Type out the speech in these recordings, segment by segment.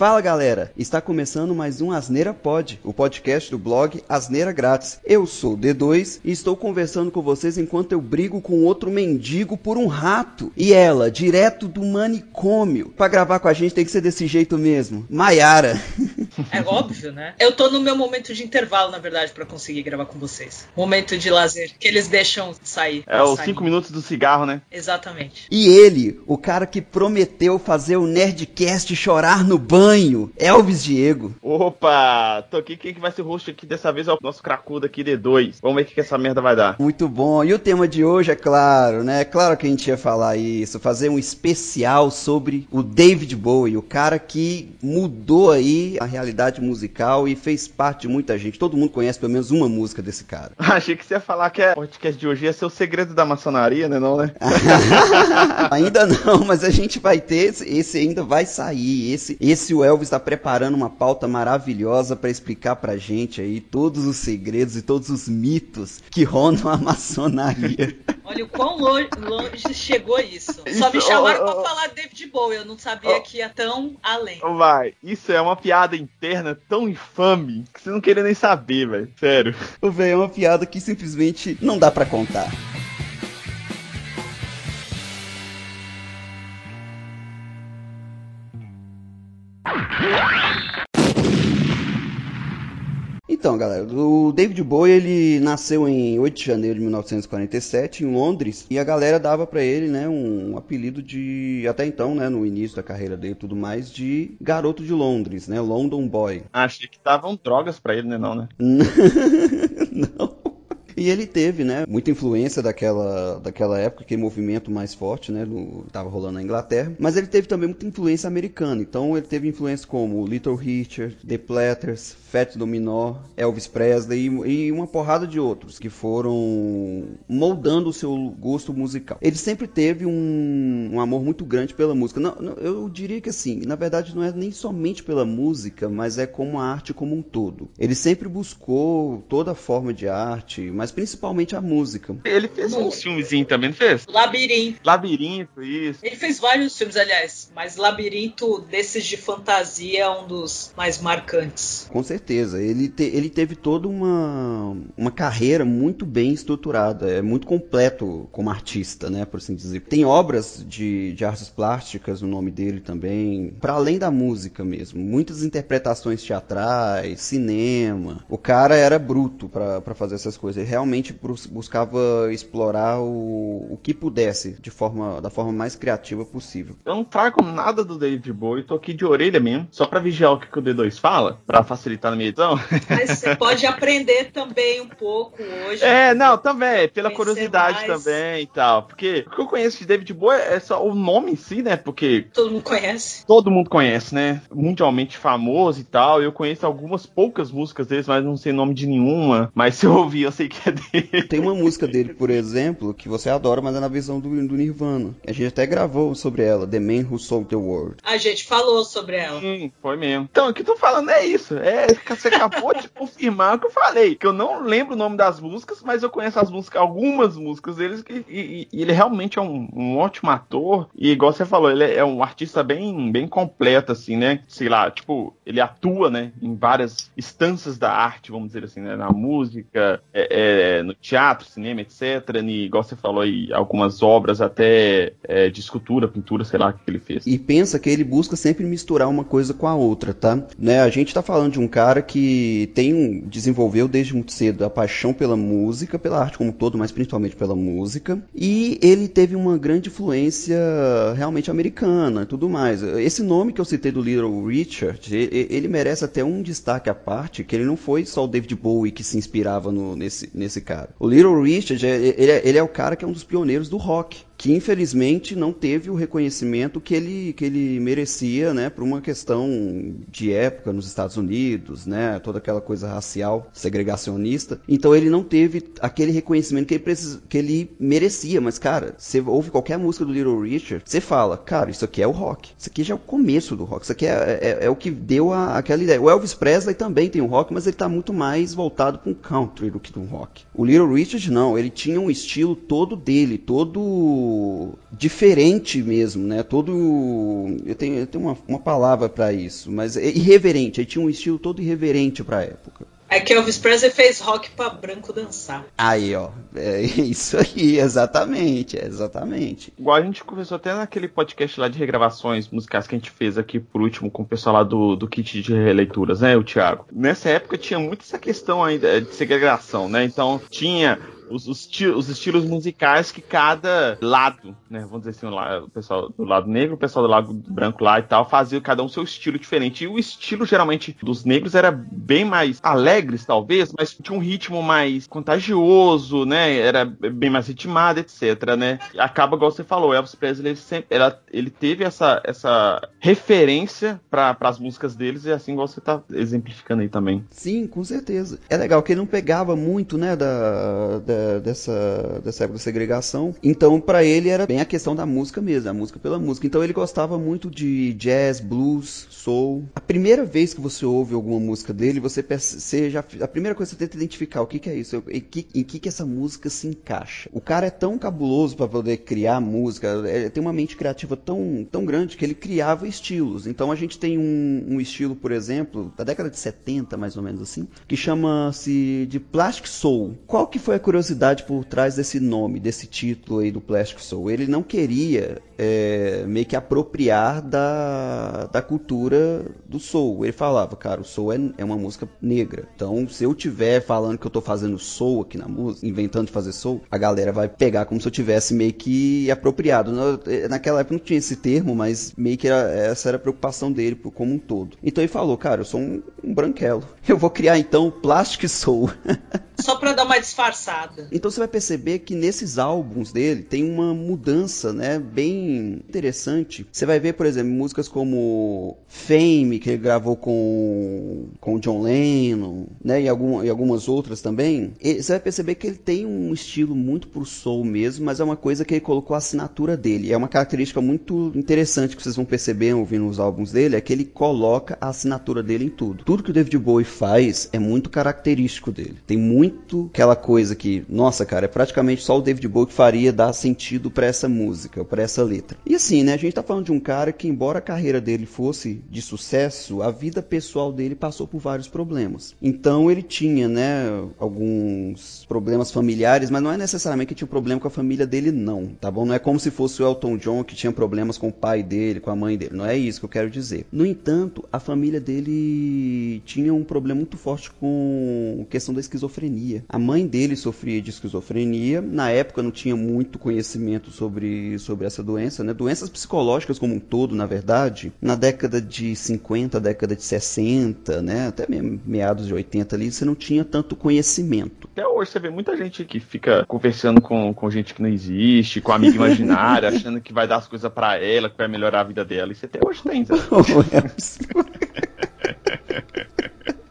Fala galera, está começando mais um Asneira Pod, o podcast do blog Asneira Grátis. Eu sou o D2 e estou conversando com vocês enquanto eu brigo com outro mendigo por um rato. E ela, direto do manicômio. Pra gravar com a gente tem que ser desse jeito mesmo. Maiara. É óbvio, né? Eu tô no meu momento de intervalo, na verdade, para conseguir gravar com vocês. Momento de lazer, que eles deixam sair. É os 5 minutos do cigarro, né? Exatamente. E ele, o cara que prometeu fazer o Nerdcast chorar no banho, Elvis Diego. Opa, tô aqui. Quem que vai ser o host aqui dessa vez é o nosso cracudo aqui, D2. Vamos ver o que, que essa merda vai dar. Muito bom. E o tema de hoje é claro, né? É claro que a gente ia falar isso, fazer um especial sobre o David Bowie, o cara que mudou aí a realidade musical e fez parte de muita gente. Todo mundo conhece pelo menos uma música desse cara. Achei que você ia falar que o podcast de hoje ia ser o segredo da maçonaria, né? Não, né? ainda não, mas a gente vai ter, esse, esse ainda vai sair. Esse, esse o Elvis está preparando uma pauta maravilhosa para explicar pra gente aí todos os segredos e todos os mitos que rondam a maçonaria. Olha o quão longe, longe chegou isso. isso. Só me chamaram oh, oh, pra falar David Bowie, eu não sabia oh, que ia tão além. Vai, isso é uma piada interna tão infame que você não queria nem saber, velho. Sério. O velho é uma piada que simplesmente não dá para contar. Então, galera, o David Bowie ele nasceu em 8 de janeiro de 1947 em Londres e a galera dava para ele, né, um apelido de até então, né, no início da carreira dele, tudo mais de garoto de Londres, né, London Boy. Achei que davam drogas para ele, né, não, né? não. E ele teve, né, muita influência daquela, daquela época, aquele movimento mais forte, né, do, tava rolando na Inglaterra. Mas ele teve também muita influência americana. Então ele teve influência como Little Richard, The Platters, Fat Dominó, Elvis Presley e, e uma porrada de outros que foram moldando o seu gosto musical. Ele sempre teve um, um amor muito grande pela música. Não, não, eu diria que assim, na verdade não é nem somente pela música, mas é como a arte como um todo. Ele sempre buscou toda forma de arte, mas principalmente a música. Ele fez um filmezinho também, não fez? Labirinto. Labirinto, isso. Ele fez vários filmes, aliás, mas Labirinto desses de fantasia é um dos mais marcantes. Com certeza certeza. Ele, te, ele teve toda uma, uma carreira muito bem estruturada, é muito completo como artista, né, por assim dizer. Tem obras de, de artes plásticas no nome dele também, para além da música mesmo. Muitas interpretações teatrais, cinema. O cara era bruto para fazer essas coisas. Ele realmente buscava explorar o, o que pudesse de forma, da forma mais criativa possível. Eu não trago nada do David Bowie, tô aqui de orelha mesmo, só para vigiar o que o D2 fala, para facilitar na minha edição. Mas você pode aprender também um pouco hoje. É, não, também, pela curiosidade mais. também e tal. Porque o que eu conheço de David Bowie é só o nome em si, né? Porque. Todo mundo conhece. Todo mundo conhece, né? Mundialmente famoso e tal. Eu conheço algumas poucas músicas deles, mas não sei nome de nenhuma. Mas se eu ouvir, eu sei que é dele. Tem uma música dele, por exemplo, que você adora, mas é na visão do, do Nirvana. A gente até gravou sobre ela, The Man Who Sold the World. A gente falou sobre ela. Sim, foi mesmo. Então, o que eu tô falando é isso. É você acabou de confirmar o que eu falei. Que eu não lembro o nome das músicas, mas eu conheço as músicas, algumas músicas deles, que, e, e ele realmente é um, um, ótimo ator. E igual você falou, ele é um artista bem, bem completo, assim, né? Sei lá, tipo, ele atua, né, em várias instâncias da arte, vamos dizer assim, né? Na música, é, é, no teatro, cinema, etc. E igual você falou aí, algumas obras até é, de escultura, pintura, sei lá, que ele fez. E pensa que ele busca sempre misturar uma coisa com a outra, tá? Né? A gente tá falando de um cara cara que tem desenvolveu desde muito cedo a paixão pela música, pela arte como um todo, mas principalmente pela música. E ele teve uma grande influência realmente americana e tudo mais. Esse nome que eu citei do Little Richard, ele merece até um destaque à parte, que ele não foi só o David Bowie que se inspirava no, nesse, nesse cara. O Little Richard, ele é, ele é o cara que é um dos pioneiros do rock que infelizmente não teve o reconhecimento que ele, que ele merecia, né, por uma questão de época nos Estados Unidos, né, toda aquela coisa racial, segregacionista. Então ele não teve aquele reconhecimento que ele, precis, que ele merecia. Mas, cara, você ouve qualquer música do Little Richard, você fala, cara, isso aqui é o rock. Isso aqui já é o começo do rock. Isso aqui é, é, é o que deu a, aquela ideia. O Elvis Presley também tem um rock, mas ele está muito mais voltado para country do que um rock. O Little Richard não, ele tinha um estilo todo dele, todo diferente mesmo, né? Todo. Eu tenho, eu tenho uma, uma palavra para isso, mas é irreverente. Ele tinha um estilo todo irreverente pra época. É que Elvis Presley fez rock pra branco dançar. Aí, ó. É isso aí, exatamente, exatamente. Igual a gente conversou até naquele podcast lá de regravações musicais que a gente fez aqui por último com o pessoal lá do, do kit de releituras, né, o Thiago? Nessa época tinha muito essa questão ainda de segregação, né? Então tinha os, os, os, estilos musicais que cada lado, né, vamos dizer assim, o, pessoal do lado negro, o pessoal do lado branco lá e tal, fazia cada um seu estilo diferente. E o estilo, geralmente, dos negros era bem mais alegres, talvez, mas tinha um ritmo mais contagioso, né, era bem mais ritmado, etc, né. Acaba, igual você falou, Elvis Presley, ele, sempre, ela, ele teve essa, essa referência para as músicas deles, e assim, igual você tá exemplificando aí também. Sim, com certeza. É legal que ele não pegava muito, né, da, da dessa, dessa época da segregação. Então, para ele era bem a questão da música mesmo, a música pela música. Então, ele gostava muito de jazz, blues, soul. A primeira vez que você ouve alguma música dele, você, você já, a primeira coisa que você tenta identificar o que, que é isso, em que, em que, que essa música se encaixa. O cara é tão cabuloso para poder criar música, é, tem uma mente criativa tão, tão grande que ele criava estilos. Então, a gente tem um, um estilo, por exemplo, da década de 70, mais ou menos assim, que chama-se de Plastic Soul. Qual que foi a curiosidade? Curiosidade por trás desse nome, desse título aí do Plastic Soul. Ele não queria é, meio que apropriar da, da cultura do soul. Ele falava, cara, o soul é, é uma música negra. Então, se eu tiver falando que eu tô fazendo soul aqui na música, inventando de fazer soul, a galera vai pegar como se eu tivesse meio que apropriado. Naquela época não tinha esse termo, mas meio que era, essa era a preocupação dele como um todo. Então ele falou, cara, eu sou um, um branquelo. Eu vou criar então o Plastic Soul. Só pra dar uma disfarçada. Então você vai perceber que nesses álbuns dele tem uma mudança, né, bem interessante. Você vai ver, por exemplo, músicas como Fame, que ele gravou com com John Lennon, né, e, algum, e algumas outras também. E você vai perceber que ele tem um estilo muito pro soul mesmo, mas é uma coisa que ele colocou a assinatura dele. É uma característica muito interessante que vocês vão perceber ouvindo os álbuns dele, é que ele coloca a assinatura dele em tudo. Tudo que o David Bowie faz é muito característico dele. Tem muito aquela coisa que nossa, cara, é praticamente só o David Bowie que faria dar sentido para essa música, para essa letra. E assim, né, a gente tá falando de um cara que, embora a carreira dele fosse de sucesso, a vida pessoal dele passou por vários problemas. Então ele tinha, né, alguns problemas familiares, mas não é necessariamente que tinha um problema com a família dele, não, tá bom? Não é como se fosse o Elton John que tinha problemas com o pai dele, com a mãe dele. Não é isso que eu quero dizer. No entanto, a família dele tinha um problema muito forte com questão da esquizofrenia. A mãe dele sofria de esquizofrenia. Na época não tinha muito conhecimento sobre, sobre essa doença, né? Doenças psicológicas como um todo, na verdade, na década de 50, década de 60, né? Até meados de 80 ali, você não tinha tanto conhecimento. Até hoje você vê muita gente que fica conversando com, com gente que não existe, com amiga imaginária, achando que vai dar as coisas para ela, que vai melhorar a vida dela. Isso até hoje tem, sabe?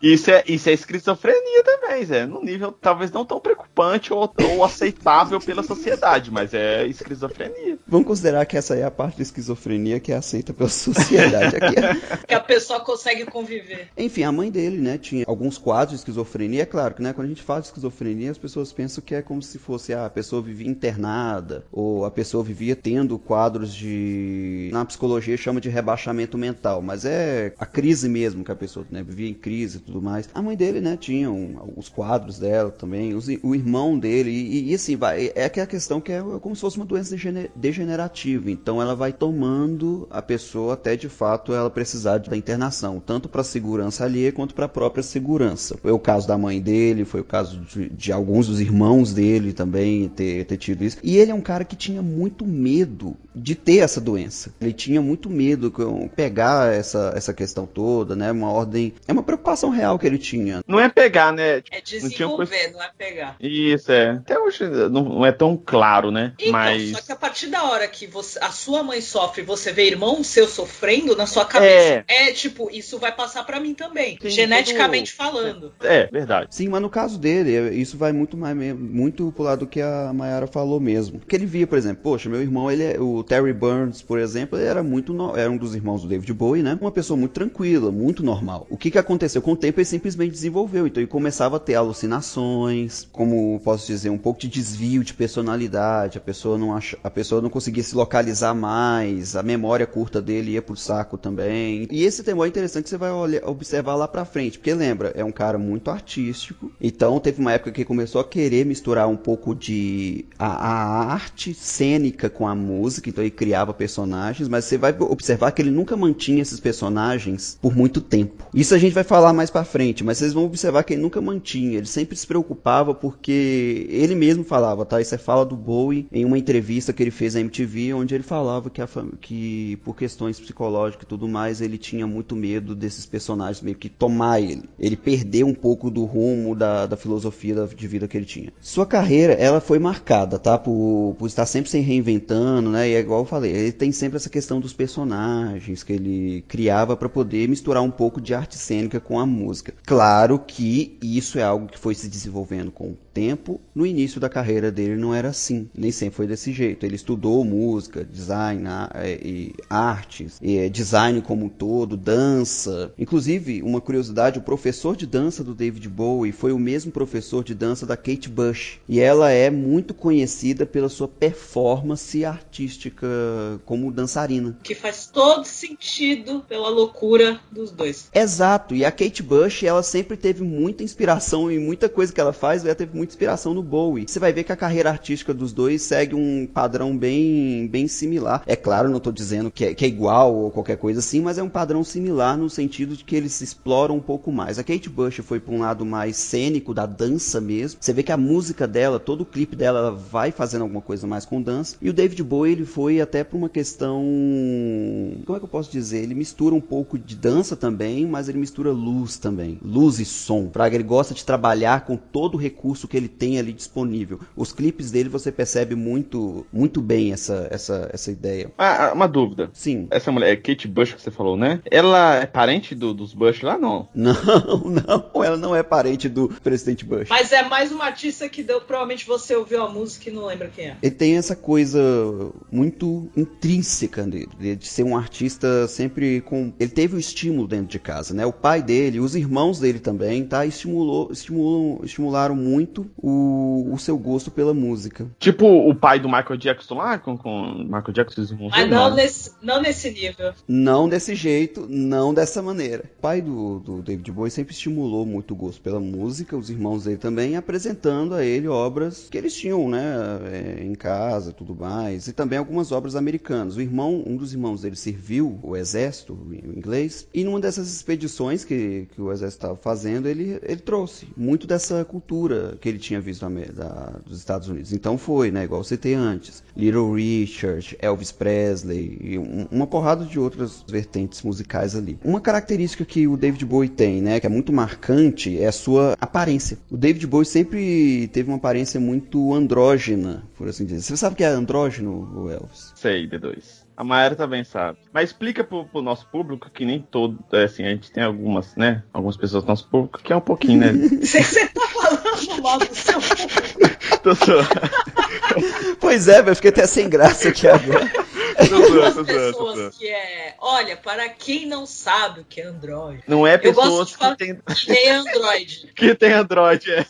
Isso é, isso é esquizofrenia também, Zé. Num nível talvez não tão preocupante ou, ou aceitável pela sociedade, mas é esquizofrenia. Vamos considerar que essa é a parte da esquizofrenia que é aceita pela sociedade. Aqui é... Que a pessoa consegue conviver. Enfim, a mãe dele, né, tinha alguns quadros de esquizofrenia. É claro que, né, quando a gente fala de esquizofrenia, as pessoas pensam que é como se fosse ah, a pessoa vivia internada ou a pessoa vivia tendo quadros de. Na psicologia chama de rebaixamento mental, mas é a crise mesmo que a pessoa né, vivia em crise tudo mais. A mãe dele, né, tinha um, os quadros dela também, os, o irmão dele, e, e, assim, vai, é aquela questão que é como se fosse uma doença degenerativa, então ela vai tomando a pessoa até de fato ela precisar da internação, tanto para segurança alheia quanto para a própria segurança. Foi o caso da mãe dele, foi o caso de, de alguns dos irmãos dele também ter, ter tido isso. E ele é um cara que tinha muito medo de ter essa doença. Ele tinha muito medo de pegar essa, essa questão toda, né? Uma ordem. É uma preocupação real que ele tinha. Não é pegar, né? Tipo, é desenvolver, não, não, é pegar. Isso, é. Até hoje não, não é tão claro, né? Então, Mas... só que a partir da hora que você, a sua mãe sofre e você vê irmão seu sofrendo, na sua cabeça é, é tipo, isso vai passar para mim também. Tem geneticamente tudo... falando. É, verdade. Sim, mas no caso dele, é, isso vai muito mais muito pro lado do que a Mayara falou mesmo. Que ele via, por exemplo, poxa, meu irmão, ele é, o Terry Burns, por exemplo, ele era muito no... era um dos irmãos do David Bowie, né? Uma pessoa muito tranquila, muito normal. O que que aconteceu com o tempo? Ele simplesmente desenvolveu. Então ele começava a ter alucinações, como posso dizer, um pouco de desvio de personalidade, a pessoa não ach... a pessoa não conseguia se localizar mais, a memória curta dele ia pro saco também. E esse temor é interessante que você vai olhar, observar lá pra frente, porque lembra, é um cara muito artístico, então teve uma época que começou a querer misturar um pouco de a, a arte cênica com a música, então ele criava personagens, mas você vai observar que ele nunca mantinha esses personagens por muito tempo. Isso a gente vai falar mais para frente, mas vocês vão observar que ele nunca mantinha, ele sempre se preocupava porque ele mesmo falava, tá? Isso é fala do Bowie em uma entrevista que ele fez à MTV, onde ele falava que, a, que por questões psicológicas e tudo mais, ele tinha muito medo desses personagens meio que tomar ele. Ele perdeu um pouco do rumo da, da filosofia de vida que ele tinha. Sua carreira, ela foi marcada, tá? Por, por estar sempre se reinventando, né? E é igual eu falei, ele tem sempre essa questão dos personagens que ele criava para poder misturar um pouco de arte cênica com a música. Claro que isso é algo que foi se desenvolvendo com o tempo. No início da carreira dele não era assim, nem sempre foi desse jeito. Ele estudou música, design é, e artes, e é, design como um todo, dança. Inclusive, uma curiosidade, o professor de dança do David Bowie foi o mesmo professor de dança da Kate Bush. E ela é muito conhecida pela sua performance artística como dançarina. Que faz todo sentido pela loucura dos dois. Exato, e a Kate Bush, ela sempre teve muita inspiração em muita coisa que ela faz, ela teve muita inspiração no Bowie. Você vai ver que a carreira artística dos dois segue um padrão bem, bem similar. É claro, não estou dizendo que é, que é igual ou qualquer coisa assim, mas é um padrão similar no sentido de que eles se exploram um pouco mais. A Kate Bush foi para um lado mais cênico, da dança mesmo. Você vê que a música dela, todo o clipe dela, ela vai fazendo alguma coisa mais com dança. E o David Bowie, ele foi até para uma questão. Como é que eu posso dizer? Ele mistura um pouco de dança também, mas ele mistura luz também. Luz e som. Praga, ele gosta de trabalhar com todo o recurso que ele tem ali disponível. Os clipes dele você percebe muito, muito bem essa, essa, essa ideia. Ah, ah uma dúvida. Sim. Essa mulher, é Kate Bush que você falou, né? Ela é parente do, dos Bush lá, não? Não, não. Ela não é parente do presidente Bush. Mas é mais uma artista que deu, provavelmente você ouviu a música e não lembra quem é. Ele tem essa coisa muito intrínseca dele, de ser um artista sempre com. Ele teve o estímulo dentro de casa, né? O pai dele, os irmãos dele também, tá? Estimulou, estimulam, estimularam muito o, o seu gosto pela música. Tipo o pai do Michael Jackson lá, com, com Michael Jackson e Mas não, não, nesse, não nesse nível. Não desse jeito, não dessa maneira. O pai do, do David Bowie sempre estimulou muito o gosto pela música, os irmãos dele também, apresentando a ele obras que eles tinham, né, é, em casa, tudo mais, e também algumas obras americanas. O irmão, um dos irmãos dele serviu o exército o inglês, e numa dessas expedições que, que o exército estava fazendo, ele, ele trouxe muito dessa cultura que ele tinha visto da, dos Estados Unidos. Então foi, né, igual eu citei antes, Little Richard, Elvis Presley, e um, uma porrada de outras vertentes musicais ali. Uma característica que o David Bowie tem, né, que é muito marcante, é a sua aparência. O David Bowie sempre teve uma aparência muito andrógena, por assim dizer. Você sabe o que é andrógeno, Elvis? Sei, D2. A Maera também sabe. Mas explica pro, pro nosso público que nem todo. É assim, a gente tem algumas, né? Algumas pessoas do nosso público que é um pouquinho, né? Você tá falando mal do seu público. Tô só. pois é, eu fiquei até sem graça aqui agora. Pessoas que é. Olha, para quem não sabe o que é Android. Não é pessoas que tem. Tem Android. que tem Android, é.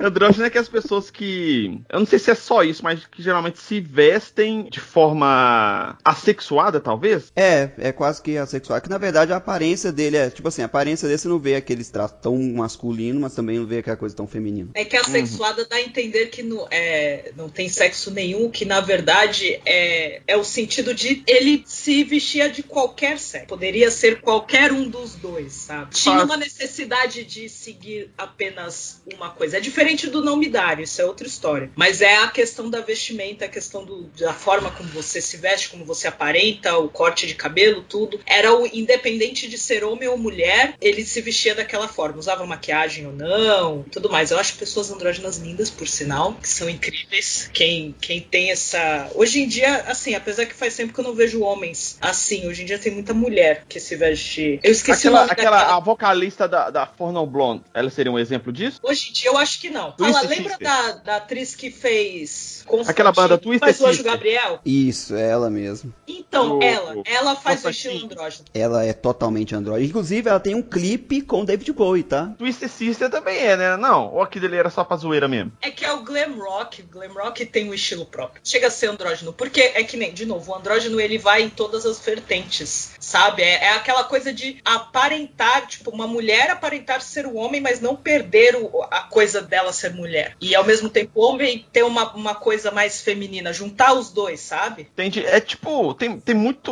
Andrógeno é que as pessoas que. Eu não sei se é só isso, mas que geralmente se vestem de forma assexuada, talvez? É, é quase que assexuada. Que na verdade a aparência dele é, tipo assim, a aparência dele você não vê aqueles traços tão masculino, mas também não vê aquela coisa tão feminina. É que a sexuada uhum. dá a entender que não, é, não tem sexo nenhum, que na verdade é, é o sentido de ele se vestia de qualquer sexo. Poderia ser qualquer um dos dois, sabe? Tinha uma necessidade de seguir apenas uma coisa. É diferente diferente do não me dar, isso é outra história. Mas é a questão da vestimenta, a questão do, da forma como você se veste, como você aparenta, o corte de cabelo, tudo. Era o independente de ser homem ou mulher, ele se vestia daquela forma, usava maquiagem ou não, tudo mais. Eu acho pessoas andrógenas lindas, por sinal, que são incríveis. Quem, quem tem essa. Hoje em dia, assim assim, apesar que faz tempo que eu não vejo homens assim. Hoje em dia tem muita mulher que se veste. Eu esqueci aquela, o nome aquela daquela. a vocalista da, da Forno Blonde, ela seria um exemplo disso? Hoje em dia eu acho que não. Twisted Fala, lembra da, da atriz que fez. Aquela banda Twisted Faz o Anjo. Gabriel? Isso, é ela mesmo. Então, O- ela. Ela faz o estilo andrógeno. Ela é totalmente androide. Inclusive, ela tem um clipe com David Bowie, tá? Twisted Sister também é, né? Não, ou aquilo dele era só pra zoeira mesmo. É que é o glam rock. O glam rock tem um estilo próprio. Chega a ser andrógeno. Porque é que nem, de novo, o andrógeno ele vai em todas as vertentes, sabe? É, é aquela coisa de aparentar, tipo, uma mulher aparentar ser o homem, mas não perder o- a coisa dela ser mulher. E ao mesmo tempo, o homem ter uma, uma coisa mais feminina. Juntar os dois, sabe? Entende? É tipo, tem, tem muito.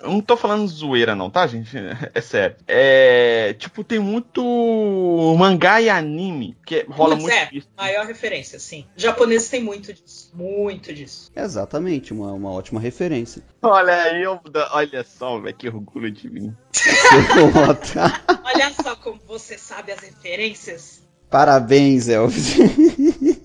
Eu não tô falando zoeira, não, tá, gente? É sério. É. Tipo, tem muito mangá e anime que rola Putz, muito é, isso. maior referência, sim. Japoneses têm muito disso. Muito disso. Exatamente, uma, uma ótima referência. Olha aí, eu, olha só, velho, que orgulho de mim. Olha só como você sabe as referências. Parabéns, Elvis.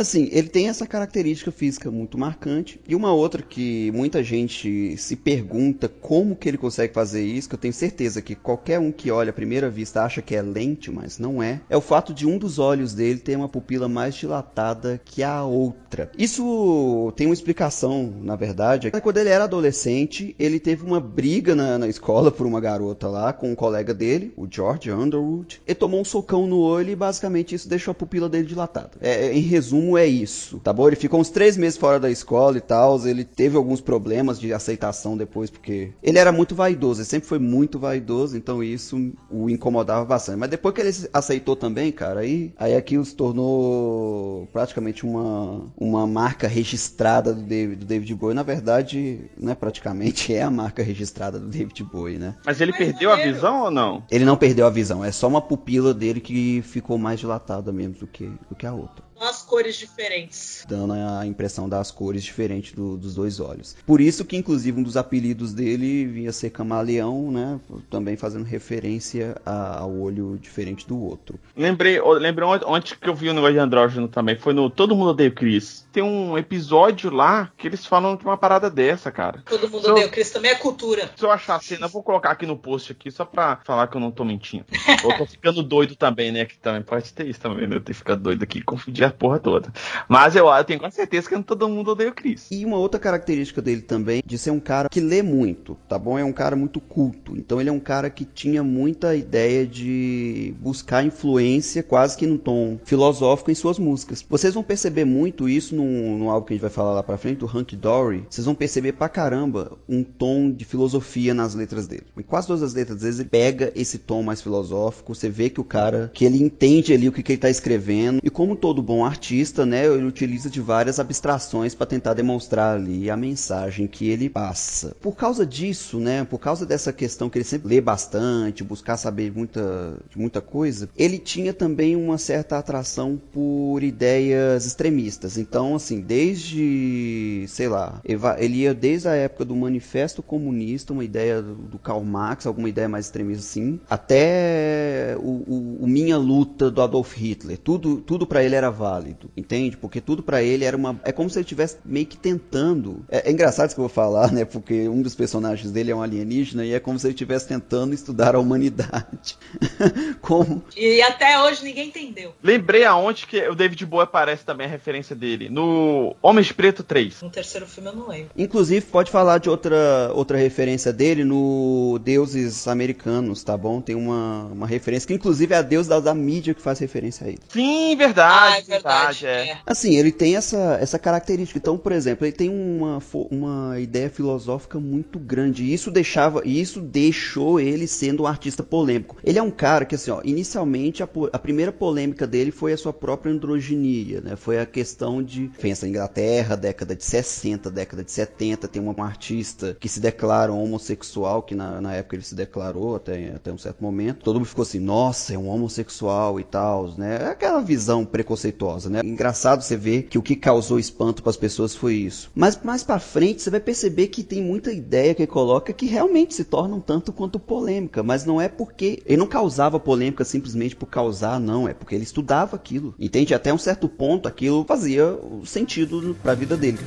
Assim, ele tem essa característica física muito marcante. E uma outra que muita gente se pergunta como que ele consegue fazer isso, que eu tenho certeza que qualquer um que olha à primeira vista acha que é lente, mas não é. É o fato de um dos olhos dele ter uma pupila mais dilatada que a outra. Isso tem uma explicação, na verdade. Quando ele era adolescente, ele teve uma briga na, na escola por uma garota lá com um colega dele, o George Underwood. Ele tomou um socão no olho e basicamente isso deixou a pupila dele dilatada. É, é, em resumo, é isso, tá bom? Ele ficou uns três meses fora da escola e tal. Ele teve alguns problemas de aceitação depois, porque ele era muito vaidoso, ele sempre foi muito vaidoso, então isso o incomodava bastante. Mas depois que ele aceitou também, cara, aí, aí aquilo se tornou praticamente uma, uma marca registrada do David, do David Bowie. Na verdade, não é praticamente, é a marca registrada do David Bowie, né? Mas ele Mas perdeu a visão ou não? Ele não perdeu a visão, é só uma pupila dele que ficou mais dilatada mesmo do que, do que a outra. As cores diferentes. Dando a impressão das cores diferentes do- dos dois olhos. Por isso que, inclusive, um dos apelidos dele vinha ser camaleão, né? Também fazendo referência a- ao olho diferente do outro. Lembrei, lembrei onde, onde que eu vi o negócio de andrógeno também. Foi no Todo Mundo Odeia o Chris. Tem um episódio lá que eles falam de uma parada dessa, cara. Todo mundo So- odeia o Chris também é cultura. Se eu achar a cena, eu vou colocar aqui no post aqui só pra falar que eu não tô mentindo. eu tô ficando doido também, né? Que também pode ter isso também, né? Eu ter ficado doido aqui e confundir a porra toda. Mas eu, eu tenho quase certeza que todo mundo odeia o Chris. E uma outra característica dele também, de ser um cara que lê muito, tá bom? É um cara muito culto. Então ele é um cara que tinha muita ideia de buscar influência quase que num tom filosófico em suas músicas. Vocês vão perceber muito isso no, no álbum que a gente vai falar lá pra frente, do Hank Dory. Vocês vão perceber pra caramba um tom de filosofia nas letras dele. Em quase todas as letras, às vezes ele pega esse tom mais filosófico, você vê que o cara, que ele entende ali o que, que ele tá escrevendo. E como todo bom artista, né, ele utiliza de várias abstrações para tentar demonstrar ali a mensagem que ele passa. Por causa disso, né, por causa dessa questão que ele sempre lê bastante, buscar saber muita, muita coisa, ele tinha também uma certa atração por ideias extremistas. Então, assim, desde, sei lá, ele ia desde a época do Manifesto Comunista, uma ideia do do Karl Marx, alguma ideia mais extremista assim, até o, o- o Minha Luta do Adolf Hitler. Tudo, tudo para ele era válido, entende? Porque tudo para ele era uma. É como se ele estivesse meio que tentando. É, é engraçado isso que eu vou falar, né? Porque um dos personagens dele é um alienígena e é como se ele estivesse tentando estudar a humanidade. como E até hoje ninguém entendeu. Lembrei aonde que o David Bowie aparece também a referência dele. No Homens de Preto 3. No terceiro filme eu não lembro. Inclusive, pode falar de outra, outra referência dele no Deuses Americanos, tá bom? Tem uma, uma referência que, inclusive, é a deus da, da mídia que faz referência a ele. Sim, verdade, ah, é verdade. É. é. Assim, ele tem essa, essa característica. Então, por exemplo, ele tem uma, uma ideia filosófica muito grande. E isso deixava, e isso deixou ele sendo um artista polêmico. Ele é um cara que, assim, ó, inicialmente a, a primeira polêmica dele foi a sua própria androginia, né? Foi a questão de. Pensa, Inglaterra, década de 60, década de 70, tem uma, uma artista que se declara homossexual, que na, na época ele se declarou até, até um certo momento. Todo mundo ficou assim, nossa, é um homossexual e tal, né? É aquela visão preconceituosa, preconceituosa, né? Engraçado você ver que o que causou espanto para as pessoas foi isso. Mas mais para frente você vai perceber que tem muita ideia que ele coloca que realmente se torna um tanto quanto polêmica, mas não é porque ele não causava polêmica simplesmente por causar, não, é porque ele estudava aquilo. Entende? Até um certo ponto aquilo fazia sentido para a vida dele.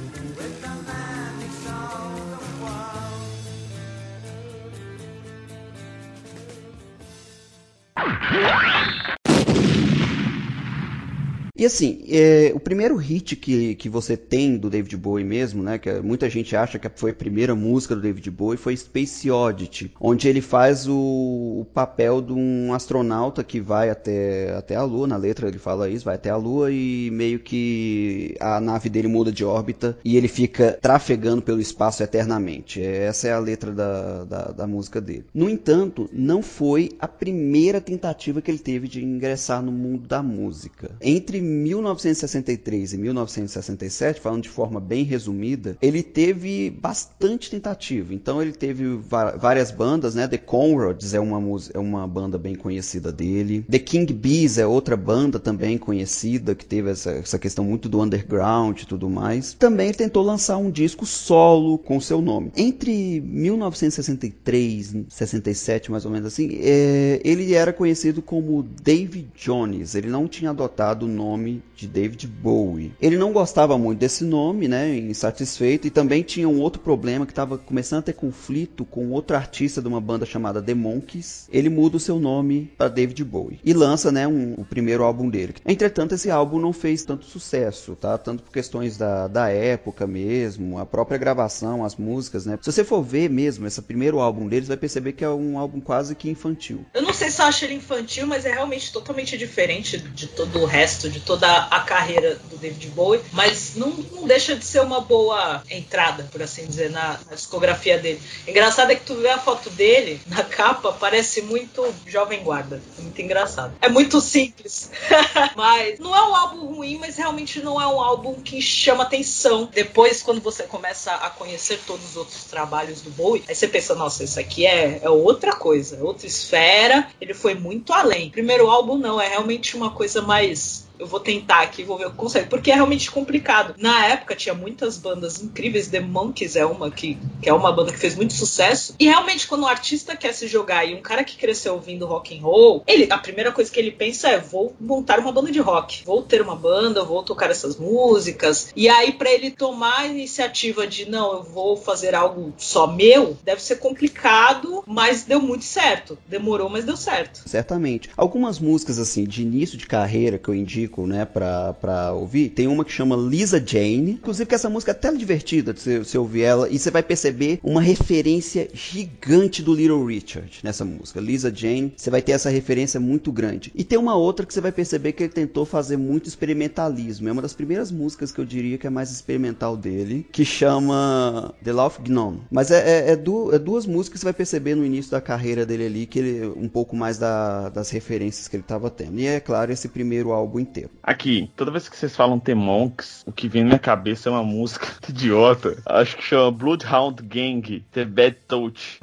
E assim, é, o primeiro hit que, que você tem do David Bowie mesmo, né? Que muita gente acha que foi a primeira música do David Bowie, foi Space Oddity, onde ele faz o, o papel de um astronauta que vai até, até a Lua, na letra ele fala isso, vai até a Lua e meio que a nave dele muda de órbita e ele fica trafegando pelo espaço eternamente. Essa é a letra da, da, da música dele. No entanto, não foi a primeira tentativa que ele teve de ingressar no mundo da música. Entre 1963 e 1967, falando de forma bem resumida, ele teve bastante tentativa. Então ele teve várias bandas, né? The Conrads é uma, é uma banda bem conhecida dele. The King Bees é outra banda também conhecida que teve essa, essa questão muito do underground e tudo mais. Também ele tentou lançar um disco solo com seu nome. Entre 1963 e 67, mais ou menos assim, é, ele era conhecido como David Jones. Ele não tinha adotado o nome de David Bowie. Ele não gostava muito desse nome, né? Insatisfeito, e também tinha um outro problema que estava começando a ter conflito com outro artista de uma banda chamada The Monkeys. Ele muda o seu nome para David Bowie e lança, né, um, o primeiro álbum dele. Entretanto, esse álbum não fez tanto sucesso, tá? Tanto por questões da, da época mesmo, a própria gravação, as músicas, né? Se você for ver mesmo esse primeiro álbum deles, vai perceber que é um álbum quase que infantil. Eu não sei se eu acho ele infantil, mas é realmente totalmente diferente de todo o resto, de toda a carreira do David Bowie, mas não, não deixa de ser uma boa entrada, por assim dizer, na, na discografia dele. Engraçado é que tu vê a foto dele na capa, parece muito jovem guarda. É muito engraçado. É muito simples. mas não é um álbum ruim, mas realmente não é um álbum que chama atenção. Depois, quando você começa a conhecer todos os outros trabalhos do Bowie, aí você pensa, nossa, isso aqui é, é outra coisa, outra esfera. Ele foi muito além. Primeiro álbum não, é realmente uma coisa mais eu vou tentar aqui, vou ver o que consegue. Porque é realmente complicado. Na época tinha muitas bandas incríveis, The Monkeys é uma que, que é uma banda que fez muito sucesso. E realmente, quando o artista quer se jogar e um cara que cresceu ouvindo rock and roll, ele, a primeira coisa que ele pensa é: vou montar uma banda de rock, vou ter uma banda, vou tocar essas músicas. E aí, para ele tomar a iniciativa de não, eu vou fazer algo só meu, deve ser complicado, mas deu muito certo. Demorou, mas deu certo. Certamente. Algumas músicas, assim, de início de carreira que eu indico indico, né, pra, pra ouvir, tem uma que chama Lisa Jane. Inclusive que essa música é até divertida de você, ouvir ela e você vai perceber uma referência gigante do Little Richard nessa música. Lisa Jane, você vai ter essa referência muito grande. E tem uma outra que você vai perceber que ele tentou fazer muito experimentalismo. É uma das primeiras músicas que eu diria que é mais experimental dele, que chama The Love Gnome. Mas é, é, é, du é duas músicas que você vai perceber no início da carreira dele ali, que ele um pouco mais da, das referências que ele estava tendo. E é claro, esse primeiro álbum inteiro. Aqui, toda vez que vocês falam The Monks, o que vem na minha cabeça é uma música idiota. Acho que chama Bloodhound Gang, The Bad Touch.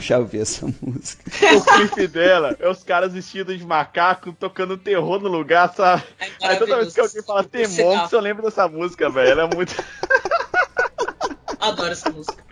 Já ouvi essa música. O clipe dela é os caras vestidos de macaco tocando terror no lugar, sabe? É Aí toda vez que alguém fala The Monks, eu lembro dessa música, velho. Ela é muito. Adoro essa música.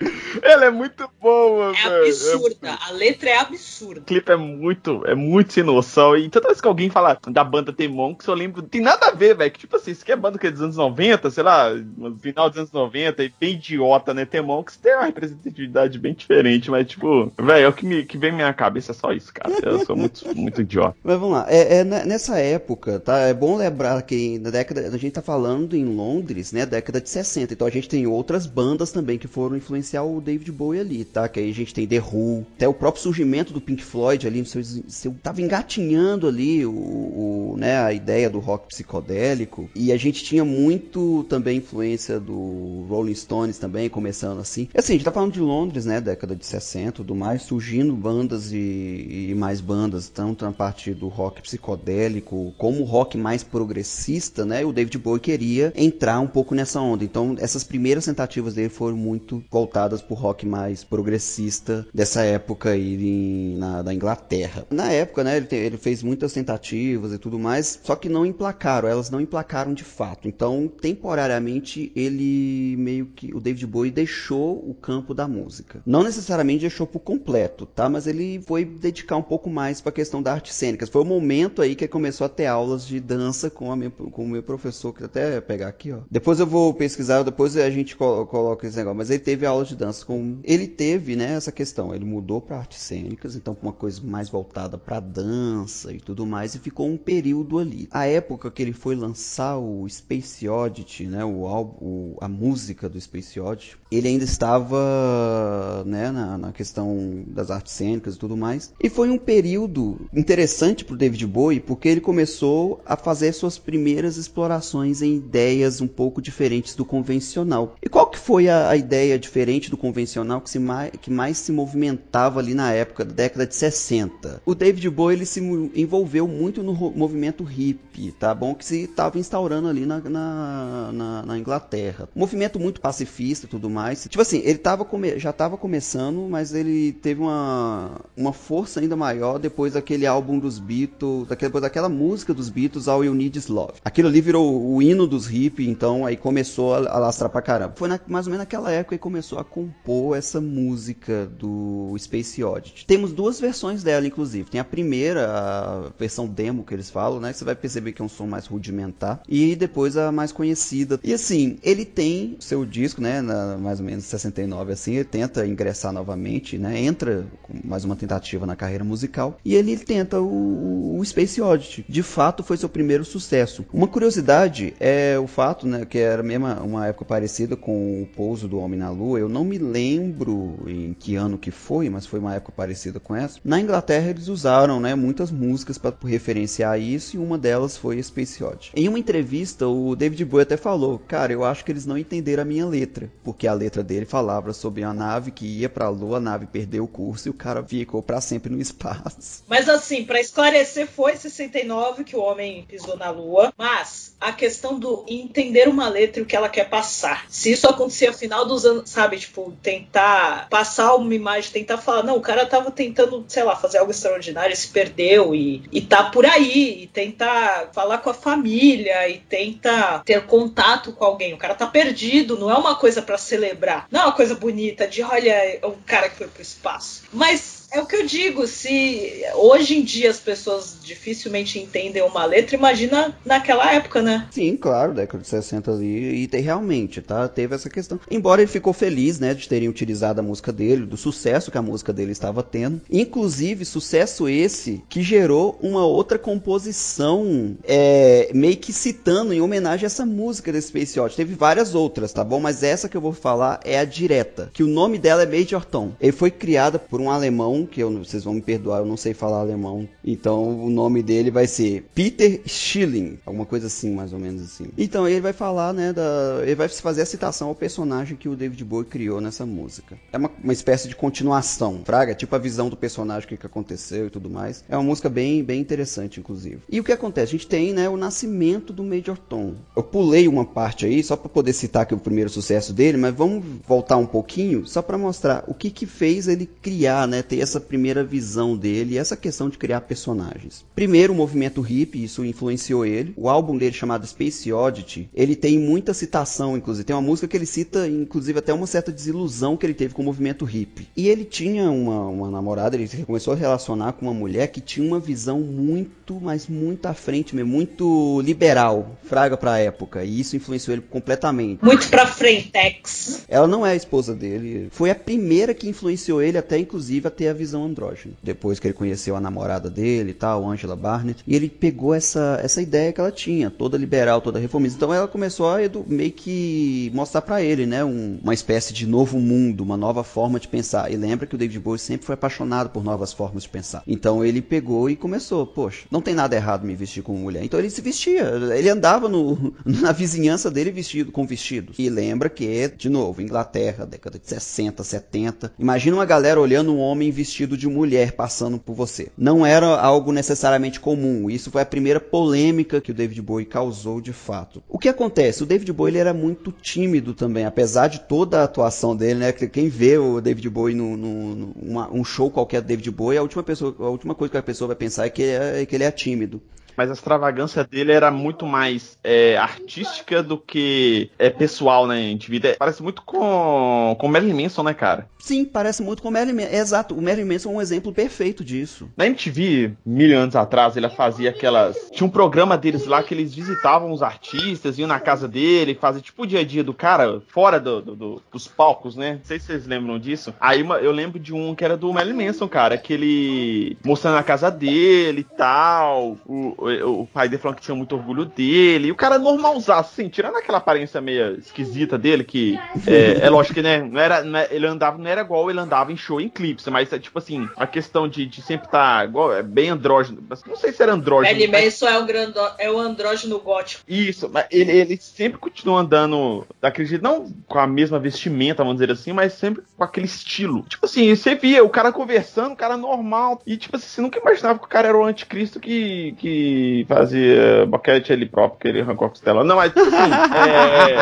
Ela é muito boa, é velho. Absurda. É A letra é absurda. O clipe é muito, é muito sem noção. E toda vez que alguém fala da banda The Monks, eu lembro. Tem nada a ver, velho. Tipo assim, isso aqui é banda que é dos anos 90, sei lá, no final dos anos 90, e bem idiota, né? The Monks tem uma representatividade bem diferente, mas, tipo, velho, é o que, me, que vem na minha cabeça é só isso, cara. Eu sou muito, muito idiota. Mas vamos lá. É, é, nessa época, tá? É bom lembrar que na década. A gente tá falando em Londres, né? Década de 60. Então a gente tem outras bandas também também que foram influenciar o David Bowie ali, tá? Que aí a gente tem The Who, até o próprio surgimento do Pink Floyd ali, seu, seu, tava engatinhando ali o, o, né, a ideia do rock psicodélico. E a gente tinha muito também influência do Rolling Stones também, começando assim. E assim, a gente tá falando de Londres, né? Década de 60 tudo mais, surgindo bandas e, e mais bandas, tanto na parte do rock psicodélico, como o rock mais progressista, né? O David Bowie queria entrar um pouco nessa onda. Então, essas primeiras tentativas dele foram muito voltadas pro rock mais progressista dessa época aí em, na, da Inglaterra. Na época, né, ele, te, ele, fez muitas tentativas e tudo mais, só que não emplacaram, elas não emplacaram de fato. Então, temporariamente, ele meio que, o David Bowie deixou o campo da música. Não necessariamente deixou por completo, tá? Mas ele foi dedicar um pouco mais para a questão da arte cênica. Foi o momento aí que ele começou a ter aulas de dança com, minha, com o meu professor, que até pegar aqui, ó. Depois eu vou pesquisar, depois a gente coloca negócio, mas ele teve aula de dança com. Ele teve, né, essa questão. Ele mudou para artes cênicas, então uma coisa mais voltada para dança e tudo mais, e ficou um período ali. A época que ele foi lançar o Space Oddity, né, o álbum, a música do Space Oddity, ele ainda estava, né, na, na questão das artes cênicas e tudo mais. E foi um período interessante pro David Bowie, porque ele começou a fazer suas primeiras explorações em ideias um pouco diferentes do convencional. E qual que foi a, a ideia diferente do convencional que, se mais, que mais se movimentava ali na época da década de 60? O David Bowie ele se envolveu muito no movimento hippie, tá bom? Que se estava instaurando ali na, na, na, na Inglaterra. Um movimento muito pacifista e tudo mais. Tipo assim, ele tava come já estava começando, mas ele teve uma, uma força ainda maior depois daquele álbum dos Beatles, depois daquela música dos Beatles, All You Need Is Love. Aquilo ali virou o hino dos hippies, então aí começou a, a lastrar pra caramba. Foi na, mais ou menos naquela época que começou a compor essa música do Space Oddity. Temos duas versões dela, inclusive. Tem a primeira, a versão demo que eles falam, né? Que você vai perceber que é um som mais rudimentar. E depois a mais conhecida. E assim, ele tem seu disco, né? Na, mais ou menos 69, assim, ele tenta ingressar novamente, né? Entra com mais uma tentativa na carreira musical. E ele tenta o, o Space Oddity. De fato, foi seu primeiro sucesso. Uma curiosidade é o fato, né? Que era mesmo uma época parecida com o pouso do Homem na Lua. Eu não me lembro em que ano que foi, mas foi uma época parecida com essa. Na Inglaterra eles usaram, né, muitas músicas para referenciar isso e uma delas foi Space Oddity. Em uma entrevista, o David Bowie até falou: "Cara, eu acho que eles não entenderam a minha letra, porque a letra dele falava sobre a nave que ia para a Lua, a nave perdeu o curso e o cara ficou para sempre no espaço". Mas assim, para esclarecer, foi 69 que o homem pisou na Lua, mas a questão do entender uma letra e o que ela quer passar. Se isso acontecer final dos anos, sabe, tipo, tentar passar uma imagem, tentar falar, não, o cara tava tentando, sei lá, fazer algo extraordinário, se perdeu e, e tá por aí, e tentar falar com a família e tenta ter contato com alguém. O cara tá perdido, não é uma coisa para celebrar, não é uma coisa bonita de olha o cara que foi pro espaço. Mas é o que eu digo, se hoje em dia as pessoas dificilmente entendem uma letra, imagina naquela época, né? Sim, claro, década de 60 ali, e tem, realmente, tá? Teve essa questão. Embora ele ficou feliz, né, de terem utilizado a música dele, do sucesso que a música dele estava tendo. Inclusive, sucesso esse que gerou uma outra composição, é, meio que citando em homenagem a essa música desse Space Oddity. Teve várias outras, tá bom? Mas essa que eu vou falar é a direta, que o nome dela é Major Tom. Ele foi criada por um alemão que eu, vocês vão me perdoar, eu não sei falar alemão. Então o nome dele vai ser Peter Schilling, alguma coisa assim, mais ou menos assim. Então ele vai falar, né, da, ele vai fazer a citação ao personagem que o David Bowie criou nessa música. É uma, uma espécie de continuação, fraga, tipo a visão do personagem, o que, que aconteceu e tudo mais. É uma música bem, bem interessante, inclusive. E o que acontece? A gente tem, né, o nascimento do Major Tom. Eu pulei uma parte aí, só para poder citar aqui o primeiro sucesso dele, mas vamos voltar um pouquinho, só para mostrar o que que fez ele criar, né, ter essa primeira visão dele e essa questão de criar personagens. Primeiro, o movimento hippie, isso influenciou ele. O álbum dele chamado Space Oddity, ele tem muita citação, inclusive. Tem uma música que ele cita, inclusive, até uma certa desilusão que ele teve com o movimento hippie. E ele tinha uma, uma namorada, ele começou a relacionar com uma mulher que tinha uma visão muito, mas muito à frente, mesmo, muito liberal, fraga pra época. E isso influenciou ele completamente. Muito pra frentex. Ela não é a esposa dele. Foi a primeira que influenciou ele até, inclusive, a ter a visão andrógena. Depois que ele conheceu a namorada dele e tal, Angela Barnett, e ele pegou essa, essa ideia que ela tinha, toda liberal, toda reformista. Então ela começou a edu, meio que mostrar para ele, né, um, uma espécie de novo mundo, uma nova forma de pensar. E lembra que o David Bowie sempre foi apaixonado por novas formas de pensar. Então ele pegou e começou, poxa, não tem nada errado me vestir como mulher. Então ele se vestia, ele andava no, na vizinhança dele vestido com vestidos. E lembra que de novo, Inglaterra, década de 60, 70. Imagina uma galera olhando um homem vestido de mulher passando por você. Não era algo necessariamente comum. Isso foi a primeira polêmica que o David Bowie causou de fato. O que acontece? O David Bowie era muito tímido também, apesar de toda a atuação dele, né? Quem vê o David Bowie no, no, no um show qualquer do David Bowie, a última, pessoa, a última coisa que a pessoa vai pensar é que, é, que ele é tímido mas a extravagância dele era muito mais é, artística do que é, pessoal, né, indivíduo. Parece muito com, com Marilyn Manson, né, cara? Sim, parece muito com o Marilyn Manson. Exato. O Marilyn Manson é um exemplo perfeito disso. Na MTV, mil anos atrás, ele fazia aquelas. Tinha um programa deles lá que eles visitavam os artistas, iam na casa dele, faziam tipo o dia a dia do cara, fora do, do, do, dos palcos, né? Não sei se vocês lembram disso. Aí eu lembro de um que era do Marilyn Manson, cara, que ele mostrando a casa dele e tal. O, o, pai dele falando que tinha muito orgulho dele. E o cara normalzaço, assim, tirando aquela aparência meio esquisita dele, que é, é lógico que, né, não era, não é, ele andava, não era igual ele andava em show em clipes, mas é tipo assim, a questão de, de sempre estar tá igual, é bem andrógeno. Não sei se era andrógeno. Marilyn mas... Manson é o, grando, é o andrógeno gótico. Isso, mas ele, ele sempre continua andando jeito, não com a mesma vestimenta, vamos dizer assim, mas sempre com aquele estilo. Tipo assim, você via o cara conversando, o cara normal, e tipo assim, você nunca imaginava que o cara era o anticristo que, que fazia boquete ele próprio, que ele arrancou a costela. Não, mas tipo assim, é...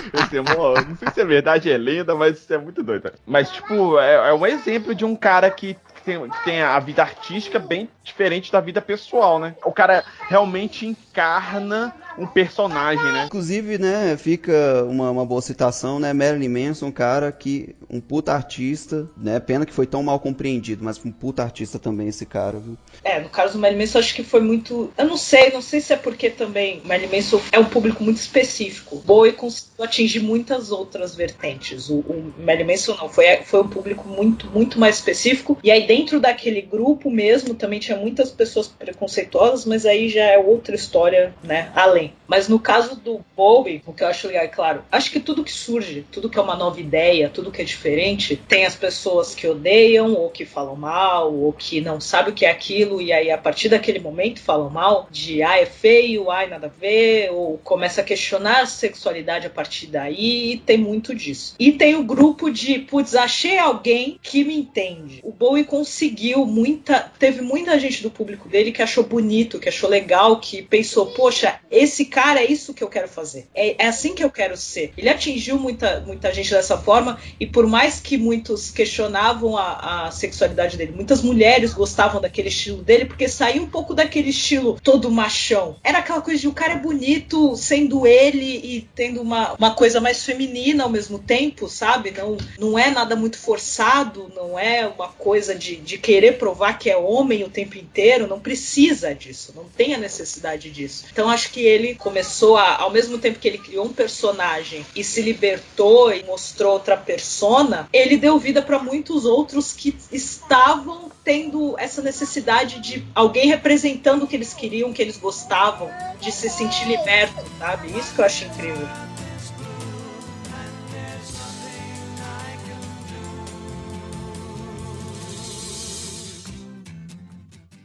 É não sei se é verdade, é lenda, mas isso é muito doido. Mas, tipo, é, é um exemplo de um cara que tem, tem a vida artística bem diferente da vida pessoal, né? O cara realmente encarna um personagem, né? Inclusive, né, fica uma, uma boa citação, né? Marilyn Manson, um cara que. um puta artista, né? Pena que foi tão mal compreendido, mas um puta artista também esse cara, viu? É, no caso do Marilyn Manson, acho que foi muito. Eu não sei, não sei se é porque também Marilyn Manson é um público muito específico. Bowie conseguiu atingir muitas outras vertentes. O, o Marilyn Manson não, foi, foi um público muito, muito mais específico. E aí, dentro daquele grupo mesmo, também tinha muitas pessoas preconceituosas, mas aí já é outra história, né? Além. Mas no caso do Bowie, o que eu acho legal é claro, acho que tudo que surge, tudo que é uma nova ideia, tudo que é diferente, tem as pessoas que odeiam, ou que falam mal, ou que não sabem o que é aquilo, e aí a partir daquele momento falam mal, de ah, é feio, ai, nada a ver, ou começa a questionar a sexualidade a partir daí, tem muito disso. E tem o grupo de, putz, achei alguém que me entende. O Bowie conseguiu muita. Teve muita gente do público dele que achou bonito, que achou legal, que pensou, poxa, esse cara é isso que eu quero fazer. É, é, assim que eu quero ser. Ele atingiu muita, muita gente dessa forma, e por mais que muitos questionavam a, a sexualidade dele, muitas mulheres gostavam daquele estilo dele, porque saía um pouco daquele estilo todo machão. Era aquela coisa de o cara é bonito sendo ele e tendo uma, uma coisa mais feminina ao mesmo tempo, sabe? Não, não é nada muito forçado, não é uma coisa de, de querer provar que é homem o tempo inteiro, não precisa disso, não tem a necessidade disso. Então acho que ele começou a, ao mesmo tempo que ele criou um personagem e se libertou e mostrou outra persona, ele deu vida para muitos outros que estavam tendo essa necessidade de alguém representando o que eles queriam, o que eles gostavam, de se sentir liberto, sabe? Isso que eu acho incrível.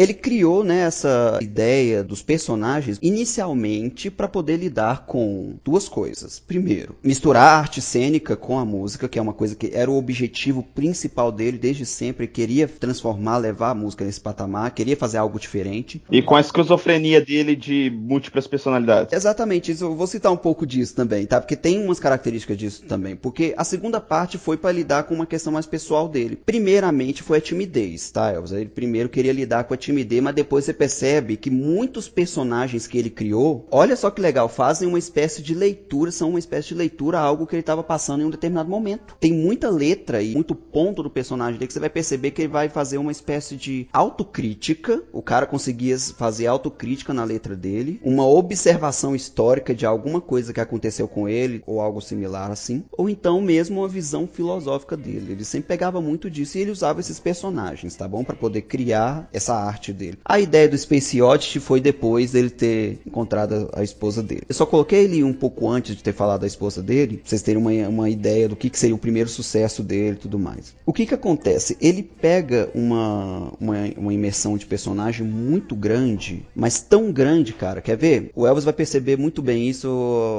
Ele criou né, essa ideia dos personagens inicialmente para poder lidar com duas coisas. Primeiro, misturar a arte cênica com a música, que é uma coisa que era o objetivo principal dele desde sempre. Ele queria transformar, levar a música nesse patamar, queria fazer algo diferente. E com a esquizofrenia dele de múltiplas personalidades. Exatamente, isso, eu vou citar um pouco disso também, tá? Porque tem umas características disso também. Porque a segunda parte foi para lidar com uma questão mais pessoal dele. Primeiramente foi a timidez, tá, Elvis? Ele primeiro queria lidar com a timidez MD, mas depois você percebe que muitos personagens que ele criou, olha só que legal, fazem uma espécie de leitura, são uma espécie de leitura a algo que ele estava passando em um determinado momento. Tem muita letra e muito ponto do personagem dele que você vai perceber que ele vai fazer uma espécie de autocrítica. O cara conseguia fazer autocrítica na letra dele, uma observação histórica de alguma coisa que aconteceu com ele ou algo similar assim, ou então mesmo uma visão filosófica dele. Ele sempre pegava muito disso e ele usava esses personagens, tá bom, para poder criar essa arte dele. A ideia do Space Oddity foi depois dele ter encontrado a esposa dele. Eu só coloquei ele um pouco antes de ter falado da esposa dele, pra vocês terem uma, uma ideia do que, que seria o primeiro sucesso dele e tudo mais. O que que acontece? Ele pega uma, uma, uma imersão de personagem muito grande, mas tão grande, cara. Quer ver? O Elvis vai perceber muito bem isso,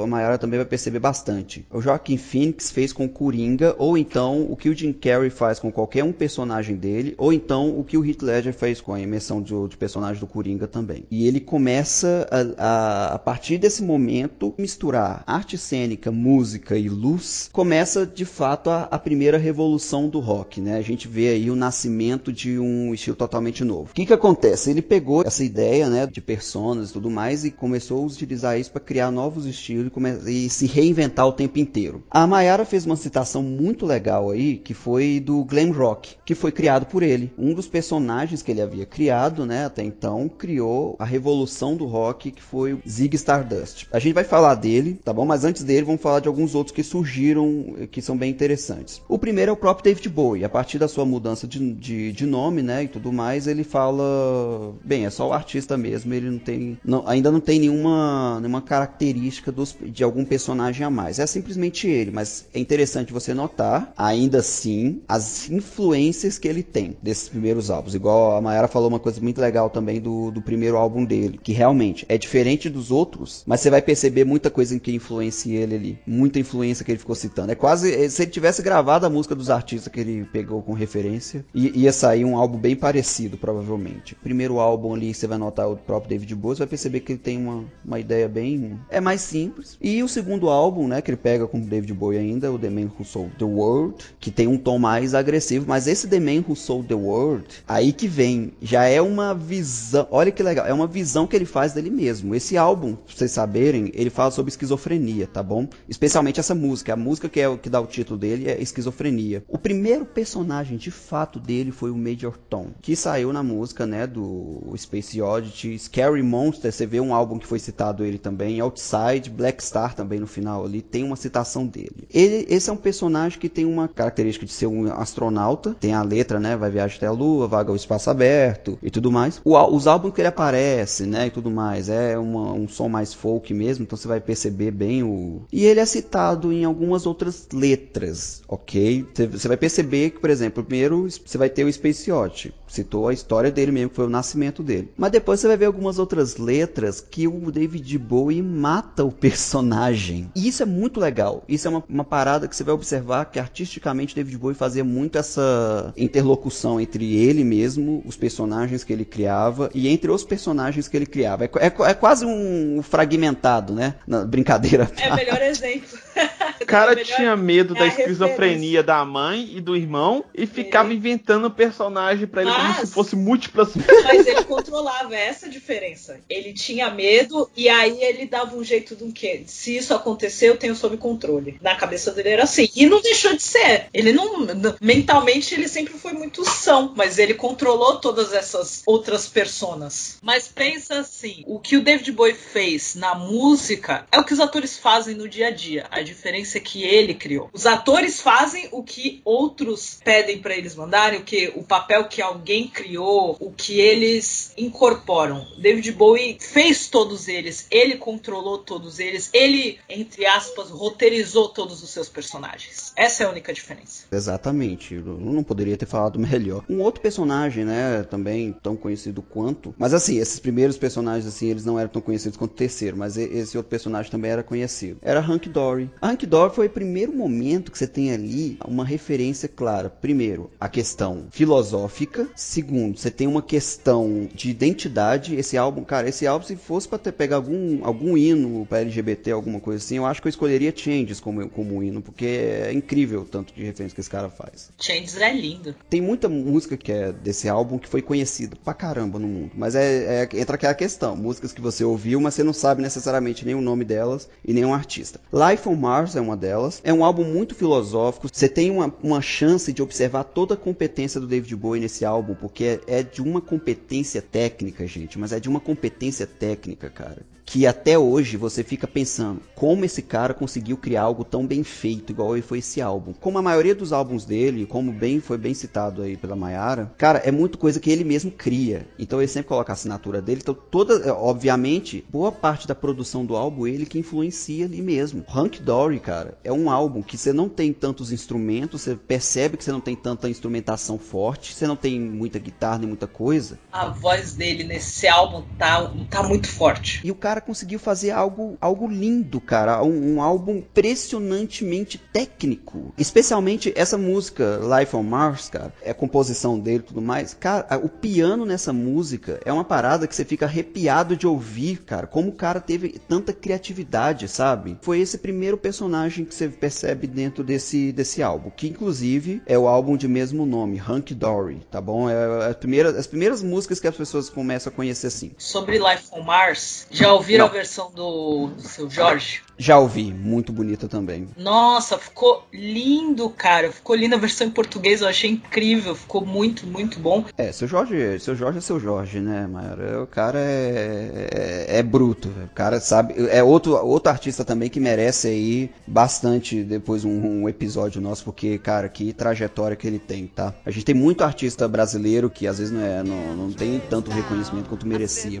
a Mayara também vai perceber bastante. O Joaquim Phoenix fez com Coringa, ou então o que o Jim Carrey faz com qualquer um personagem dele, ou então o que o Heath Ledger fez com a imersão de, de personagem do Coringa também. E ele começa a, a, a partir desse momento misturar arte cênica, música e luz. Começa de fato a, a primeira revolução do rock, né? A gente vê aí o nascimento de um estilo totalmente novo. O que que acontece? Ele pegou essa ideia, né, de personas e tudo mais e começou a utilizar isso para criar novos estilos e, e se reinventar o tempo inteiro. A Mayara fez uma citação muito legal aí, que foi do glam rock, que foi criado por ele. Um dos personagens que ele havia criado, né, até então, criou a revolução do rock, que foi o Zig Stardust. A gente vai falar dele, tá bom? Mas antes dele, vamos falar de alguns outros que surgiram, que são bem interessantes. O primeiro é o próprio David Bowie. A partir da sua mudança de, de, de nome, né, e tudo mais, ele fala, bem, é só o artista mesmo, ele não tem, não, ainda não tem nenhuma, nenhuma característica dos, de algum personagem a mais. É simplesmente ele, mas é interessante você notar, ainda assim, as influências que ele tem desses primeiros álbuns. Igual a Mayara falou uma coisa muito legal também do, do primeiro álbum dele, que realmente é diferente dos outros, mas você vai perceber muita coisa em que influencia ele ali. Muita influência que ele ficou citando. É quase é, se ele tivesse gravado a música dos artistas que ele pegou com referência, ia sair um álbum bem parecido, provavelmente. Primeiro álbum ali, você vai notar o próprio David Bowie, vai perceber que ele tem uma, uma ideia bem. É mais simples. E o segundo álbum, né, que ele pega com o David Bowie ainda, o The Man Who Sold the World, que tem um tom mais agressivo, mas esse The Man Who Sold the World, aí que vem, já é uma visão. Olha que legal, é uma visão que ele faz dele mesmo. Esse álbum, pra vocês saberem, ele fala sobre esquizofrenia, tá bom? Especialmente essa música. A música que é o que dá o título dele é Esquizofrenia. O primeiro personagem de fato dele foi o Major Tom, que saiu na música, né, do Space Oddity, Scary Monster, você vê um álbum que foi citado ele também, Outside, Black Star também no final ali, tem uma citação dele. Ele, esse é um personagem que tem uma característica de ser um astronauta, tem a letra, né, vai viajar até a lua, vaga ao espaço aberto e tudo mais. O, os álbuns que ele aparece, né, e tudo mais, é uma, um som mais folk mesmo, então você vai perceber bem o... E ele é citado em algumas outras letras, ok? Você vai perceber que, por exemplo, primeiro você vai ter o Space Yacht, citou a história dele mesmo, que foi o nascimento dele. Mas depois você vai ver algumas outras letras que o David Bowie mata o personagem. E isso é muito legal. Isso é uma, uma parada que você vai observar que artisticamente David Bowie fazia muito essa interlocução entre ele mesmo, os personagens que ele criava e entre os personagens que ele criava. É, é, é quase um fragmentado, né? Na brincadeira. É o melhor exemplo. O cara melhor... tinha medo é da esquizofrenia da mãe e do irmão e ficava ele... inventando personagem para ele Mas... como se fosse múltiplas. Mas ele controlava essa diferença. Ele tinha medo e aí ele dava um jeito do quê? Se isso acontecer, eu tenho sob controle. Na cabeça dele era assim. E não deixou de ser. Ele não. Mentalmente ele sempre foi muito são, mas ele controlou todas essas outras personas. Mas pensa assim: o que o David Bowie fez na música é o que os atores fazem no dia a dia. A diferença é que ele criou. Os atores fazem o que outros pedem para eles mandarem, o que o papel que alguém criou, o que eles incorporam. David Bowie fez todos eles, ele controlou todos eles, ele, entre aspas, roteirizou todos os seus personagens. Essa é a única diferença. Exatamente. Eu não poderia ter falado melhor. Um outro personagem, né, também tão conhecido quanto, mas assim, esses primeiros personagens assim, eles não eram tão conhecidos quanto o terceiro, mas esse outro personagem também era conhecido. Era Hank Dory. A Hank Dory foi o primeiro momento que você tem ali uma referência clara. Primeiro, a questão filosófica. Segundo, você tem uma questão de identidade. Esse álbum, cara, esse álbum, se fosse pra ter, pegar algum, algum hino pra LGBT, alguma coisa assim, eu acho que eu escolheria Changes como, como hino, porque é incrível o tanto de referência que esse cara faz. Changes é lindo. Tem muita música que é desse álbum que foi conhecida pra caramba no mundo. Mas é, é entra aquela questão: músicas que você ouviu, mas você não sabe necessariamente nem o nome delas e nem um artista. Life on Mars é uma delas. É um álbum muito filosófico. Você tem uma, uma chance de observar toda a competência do David Bowie nesse álbum, porque é, é de uma competência técnica, gente. Mas é de uma competência técnica, cara que até hoje você fica pensando como esse cara conseguiu criar algo tão bem feito igual foi esse álbum. Como a maioria dos álbuns dele, como bem foi bem citado aí pela Mayara, cara, é muito coisa que ele mesmo cria. Então ele sempre coloca a assinatura dele. Então toda, obviamente, boa parte da produção do álbum ele que influencia ali mesmo. Hank Dory, cara cara, é um álbum que você não tem tantos instrumentos, você percebe que você não tem tanta instrumentação forte, você não tem muita guitarra nem muita coisa. A voz dele nesse álbum tá, tá muito forte. E o cara conseguiu fazer algo, algo lindo, cara. Um, um álbum impressionantemente técnico. Especialmente essa música, Life on Mars, cara. É a composição dele e tudo mais. Cara, o piano nessa música é uma parada que você fica arrepiado de ouvir, cara. Como o cara teve tanta criatividade, sabe? Foi esse primeiro personagem que você percebe dentro desse, desse álbum. Que inclusive é o álbum de mesmo nome, Hunky Dory, tá bom? É a primeira, as primeiras músicas que as pessoas começam a conhecer assim. Sobre Life on Mars, já ouviram Não. a versão do, do seu Jorge? Já ouvi, muito bonita também. Nossa, ficou lindo, cara. Ficou linda a versão em português, eu achei incrível. Ficou muito, muito bom. É, seu Jorge, seu Jorge é seu Jorge, né, Mayara? O cara é, é, é bruto. O cara sabe. É outro, outro artista também que merece aí bastante depois um, um, episódio nosso, porque, cara, que trajetória que ele tem, tá? A gente tem muito artista brasileiro que às vezes não, é, não, não tem tanto reconhecimento quanto merecia.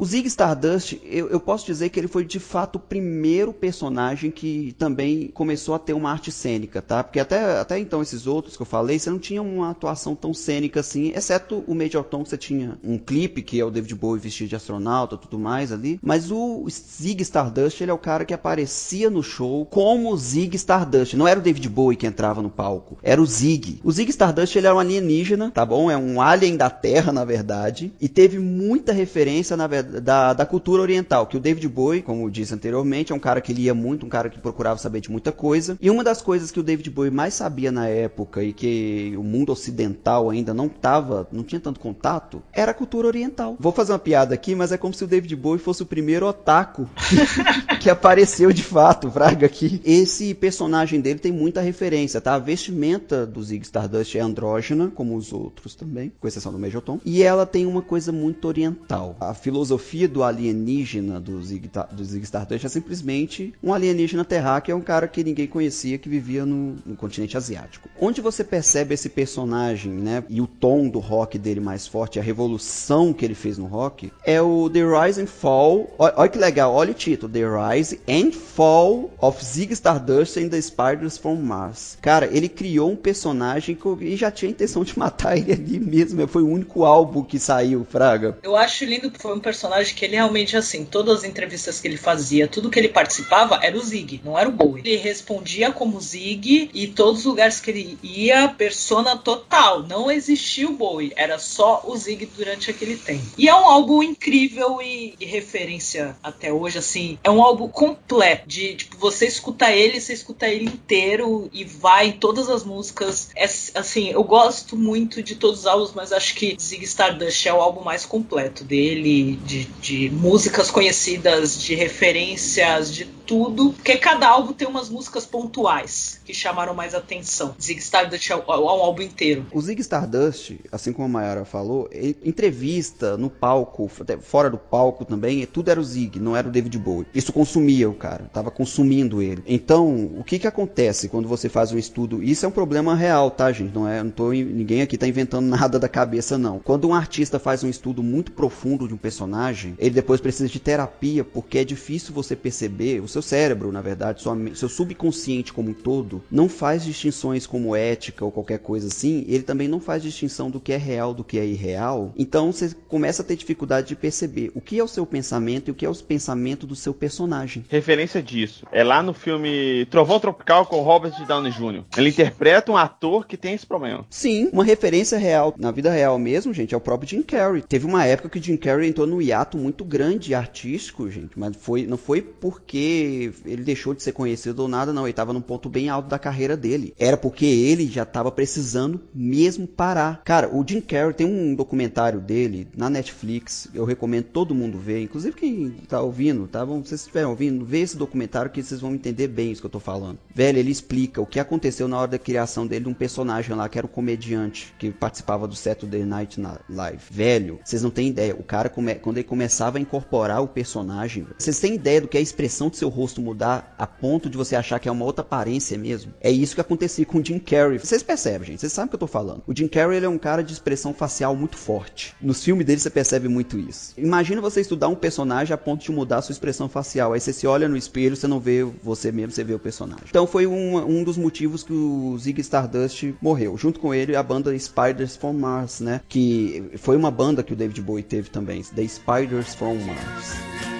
O Zig Stardust, eu, eu, posso dizer que ele foi de fato o primeiro personagem que também começou a ter uma arte cênica, tá? Porque até, até então esses outros que eu falei, você não tinha uma atuação tão cênica assim, exceto o Major Tom, que você tinha um clipe, que é o David Bowie vestido de astronauta tudo mais ali. Mas o Zig Stardust, ele é o cara que aparecia no show como o Zig Stardust. Não era o David Bowie que entrava no palco, era o Zig. O Zig Stardust, ele é um alienígena, tá bom? É um alien da Terra, na verdade, e teve muita referência, na verdade, da, da cultura oriental, que o David Bowie, como disse anteriormente, é um cara que lia muito, um cara que procurava saber de muita coisa. E uma das coisas que o David Bowie mais sabia na época e que o mundo ocidental ainda não tava, não tinha tanto contato, era a cultura oriental. Vou fazer uma piada aqui, mas é como se o David Bowie fosse o primeiro otaku que apareceu de fato, Fraga, aqui. Esse personagem dele tem muita referência, tá? A vestimenta do Zig Stardust é andrógena, como os outros também, com exceção do Major Tom. E ela tem uma coisa muito oriental. A filosofia filosofia do alienígena do Zig, do Zig Stardust é simplesmente um alienígena terráqueo, é um cara que ninguém conhecia, que vivia no, no, continente asiático. Onde você percebe esse personagem, né, e o tom do rock dele mais forte, a revolução que ele fez no rock, é o The Rise and Fall. Olha que legal, olha o título: The Rise and Fall of Zig Stardust and the Spiders from Mars. Cara, ele criou um personagem que e já tinha a intenção de matar ele ali mesmo. Foi o único álbum que saiu, Fraga. Eu acho lindo que foi um personagem personagem que ele realmente, assim, todas as entrevistas que ele fazia, tudo que ele participava era o Zig, não era o Bowie. Ele respondia como Zig e todos os lugares que ele ia, persona total. Não existia o Bowie, era só o Zig durante aquele tempo. E é um álbum incrível e, e referência até hoje, assim, é um álbum completo. De, tipo, você escuta ele, você escuta ele inteiro e vai em todas as músicas. É, assim, eu gosto muito de todos os álbuns, mas acho que Zig Stardust é o álbum mais completo dele, de de, músicas conhecidas, de referências, de tudo, porque cada álbum tem umas músicas pontuais que chamaram mais atenção. Zig Stardust é um, é um álbum inteiro. O Zig Stardust, assim como a Mayara falou, entrevista no palco, fora do palco também, tudo era o Zig, não era o David Bowie. Isso consumia o cara, tava consumindo ele. Então, o que que acontece quando você faz um estudo? Isso é um problema real, tá, gente? Não é, não tô, ninguém aqui tá inventando nada da cabeça, não. Quando um artista faz um estudo muito profundo de um personagem, ele depois precisa de terapia, porque é difícil você perceber, o seu cérebro, na verdade, sua, seu subconsciente como um todo, não faz distinções como ética ou qualquer coisa assim, ele também não faz distinção do que é real do que é irreal. Então você começa a ter dificuldade de perceber o que é o seu pensamento e o que é o pensamento do seu personagem. Referência disso é lá no filme Trovão Tropical com Robert Downey Jr. Ele interpreta um ator que tem esse problema. Sim, uma referência real, na vida real mesmo, gente, é o próprio Jim Carrey. Teve uma época que o Jim Carrey entrou no hiato hiato muito grande artístico, gente, mas foi, não foi porque ele deixou de ser conhecido ou nada, não. Ele estava num ponto bem alto da carreira dele. Era porque ele já estava precisando mesmo parar. Cara, o Jim Carrey tem um documentário dele na Netflix, eu recomendo todo mundo ver, inclusive quem tá ouvindo, tá? Bom, vocês estiverem ouvindo, vê esse documentário que vocês vão entender bem isso que eu tô falando. Velho, ele explica o que aconteceu na hora da criação dele de um personagem lá que era um comediante que participava do Saturday Night Live. Velho, vocês não têm ideia. O cara, quando ele começava a incorporar o personagem. Vocês têm ideia do que é a expressão do seu rosto mudar a ponto de você achar que é uma outra aparência mesmo. É isso que acontecia com o Jim Carrey. Vocês percebem, gente? Vocês sabem o que eu tô falando. O Jim Carrey ele é um cara de expressão facial muito forte. Nos filmes dele você percebe muito isso. Imagina você estudar um personagem a ponto de mudar a sua expressão facial. Aí você se olha no espelho, você não vê você mesmo, você vê o personagem. Então foi um, um dos motivos que o Zig Stardust morreu. Junto com ele a banda Spiders from Mars, né? Que foi uma banda que o David Bowie teve também. The Spiders from Mars.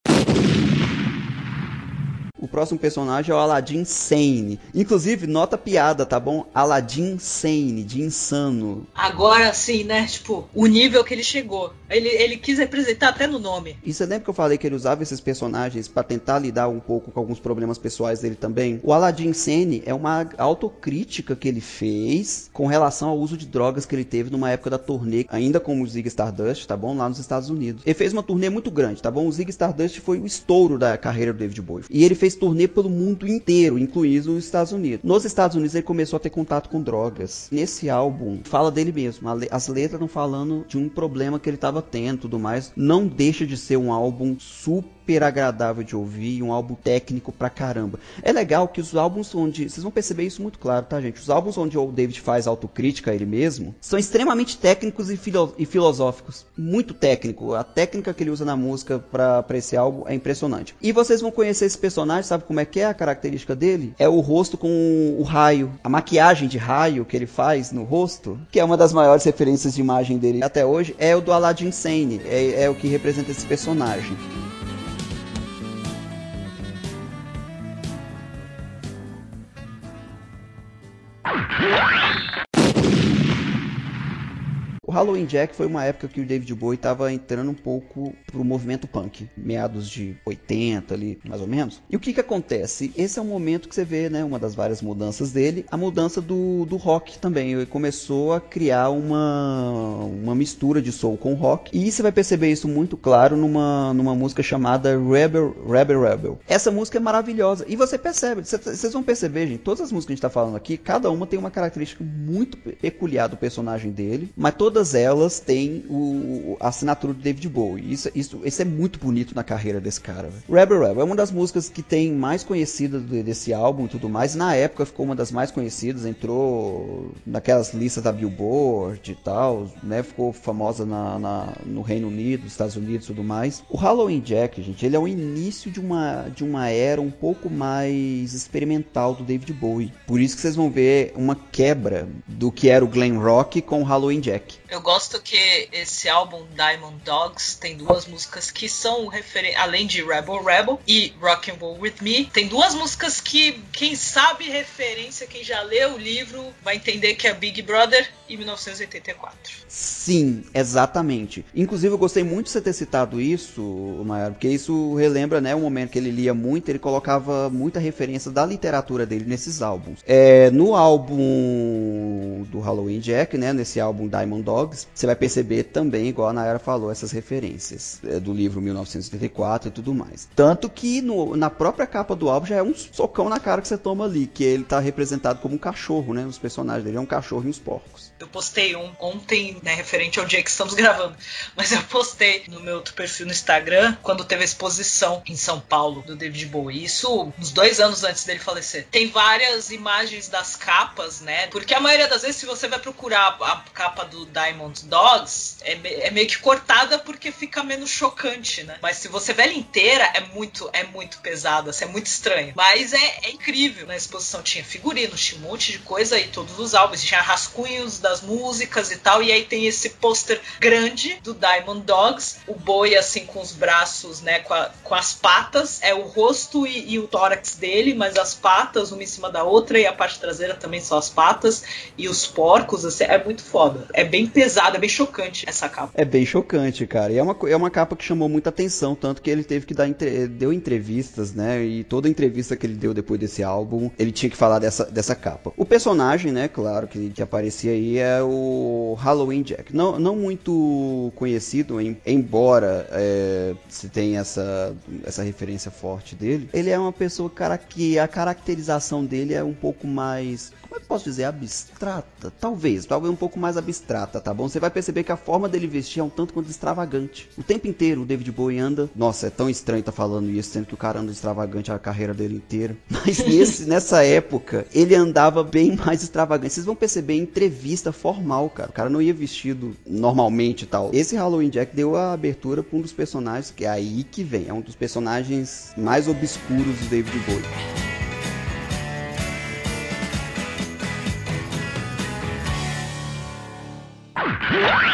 O próximo personagem é o Aladdin Sane. Inclusive, nota piada, tá bom? Aladdin Sane, de insano. Agora sim, né? Tipo, o nível que ele chegou. Ele, ele quis representar até no nome. E você lembra que eu falei que ele usava esses personagens para tentar lidar um pouco com alguns problemas pessoais dele também? O Aladdin Sane é uma autocrítica que ele fez com relação ao uso de drogas que ele teve numa época da turnê, ainda como o Zig Stardust, tá bom? Lá nos Estados Unidos. Ele fez uma turnê muito grande, tá bom? O Zig Stardust foi o estouro da carreira do David Bowie. E ele fez turnê pelo mundo inteiro, incluindo os Estados Unidos. Nos Estados Unidos ele começou a ter contato com drogas. Nesse álbum, fala dele mesmo. As letras estão falando de um problema que ele estava tendo tudo mais. Não deixa de ser um álbum super super agradável de ouvir, um álbum técnico pra caramba. É legal que os álbuns onde. Vocês vão perceber isso muito claro, tá, gente? Os álbuns onde o David faz autocrítica a ele mesmo são extremamente técnicos e, filo e filosóficos. Muito técnico. A técnica que ele usa na música pra, pra esse álbum é impressionante. E vocês vão conhecer esse personagem, sabe como é que é a característica dele? É o rosto com o raio. A maquiagem de raio que ele faz no rosto, que é uma das maiores referências de imagem dele até hoje, é o do Aladdin Sane. É, é o que representa esse personagem. O Halloween Jack foi uma época que o David Bowie estava entrando um pouco pro movimento punk, meados de 80 ali, mais ou menos. E o que que acontece? Esse é um momento que você vê, né, uma das várias mudanças dele, a mudança do, do rock também. Ele começou a criar uma, uma mistura de soul com rock. E você vai perceber isso muito claro numa, numa música chamada Rebel, Rebel Rebel. Essa música é maravilhosa. E você percebe, vocês vão perceber, gente, todas as músicas que a gente tá falando aqui, cada uma tem uma característica muito peculiar do personagem dele, mas todas todas elas têm o, a assinatura do David Bowie. Isso, isso, isso é muito bonito na carreira desse cara. Rebel Rebel é uma das músicas que tem mais conhecida desse álbum e tudo mais. Na época ficou uma das mais conhecidas, entrou naquelas listas da Billboard e tal, né? Ficou famosa na, na, no Reino Unido, Estados Unidos e tudo mais. O Halloween Jack, gente, ele é o início de uma, de uma era um pouco mais experimental do David Bowie. Por isso que vocês vão ver uma quebra do que era o glam rock com o Halloween Jack. Eu gosto que esse álbum Diamond Dogs tem duas músicas que são referentes, além de Rebel Rebel e Rock and Roll With Me, tem duas músicas que quem sabe referência, quem já leu o livro vai entender que é Big Brother e 1984. Sim, exatamente. Inclusive eu gostei muito de você ter citado isso, Maior, porque isso relembra, né, o momento que ele lia muito, ele colocava muita referência da literatura dele nesses álbuns. É, no álbum do Halloween Jack, né, nesse álbum Diamond Dogs você vai perceber também, igual a Nayara falou, essas referências é, do livro 1984 e tudo mais. Tanto que no, na própria capa do álbum já é um socão na cara que você toma ali, que ele tá representado como um cachorro, né? Os personagens dele é um cachorro e uns porcos. Eu postei um ontem, né, referente ao dia que estamos gravando, mas eu postei no meu outro perfil no Instagram quando teve a exposição em São Paulo do David Bowie. Isso uns dois anos antes dele falecer. Tem várias imagens das capas, né? Porque a maioria das vezes, se você vai procurar a capa do Diamond Dogs, é, é meio que cortada porque fica menos chocante, né? Mas se você vê ela inteira, é muito, é muito pesada, assim, é muito estranho. Mas é, é incrível. Na exposição tinha figurinos, tinha um monte de coisa e todos os álbuns, tinha rascunhos das músicas e tal. E aí tem esse pôster grande do Diamond Dogs, o boi assim com os braços, né, com, a, com as patas, é o rosto e, e, o tórax dele, mas as patas uma em cima da outra e a parte traseira também são as patas e os porcos, assim, é muito foda. É bem pesado, é bem chocante essa capa. É bem chocante, cara. E é uma, é uma capa que chamou muita atenção, tanto que ele teve que dar entre, deu entrevistas, né? E toda entrevista que ele deu depois desse álbum, ele tinha que falar dessa, dessa capa. O personagem, né, claro, que, que aparecia aí é o Halloween Jack. Não, não muito conhecido, em, embora é, se tenha essa, essa referência forte dele. Ele é uma pessoa cara, que a caracterização dele é um pouco mais posso dizer abstrata? Talvez, talvez um pouco mais abstrata, tá bom? Você vai perceber que a forma dele vestir é um tanto quanto extravagante. O tempo inteiro o David Bowie anda. Nossa, é tão estranho tá falando isso, sendo que o cara anda extravagante a carreira dele inteira. Mas nesse, nessa época, ele andava bem mais extravagante. Vocês vão perceber em entrevista formal, cara. O cara não ia vestido normalmente e tal. Esse Halloween Jack deu a abertura para um dos personagens, que é aí que vem. É um dos personagens mais obscuros do David Bowie. Yeah.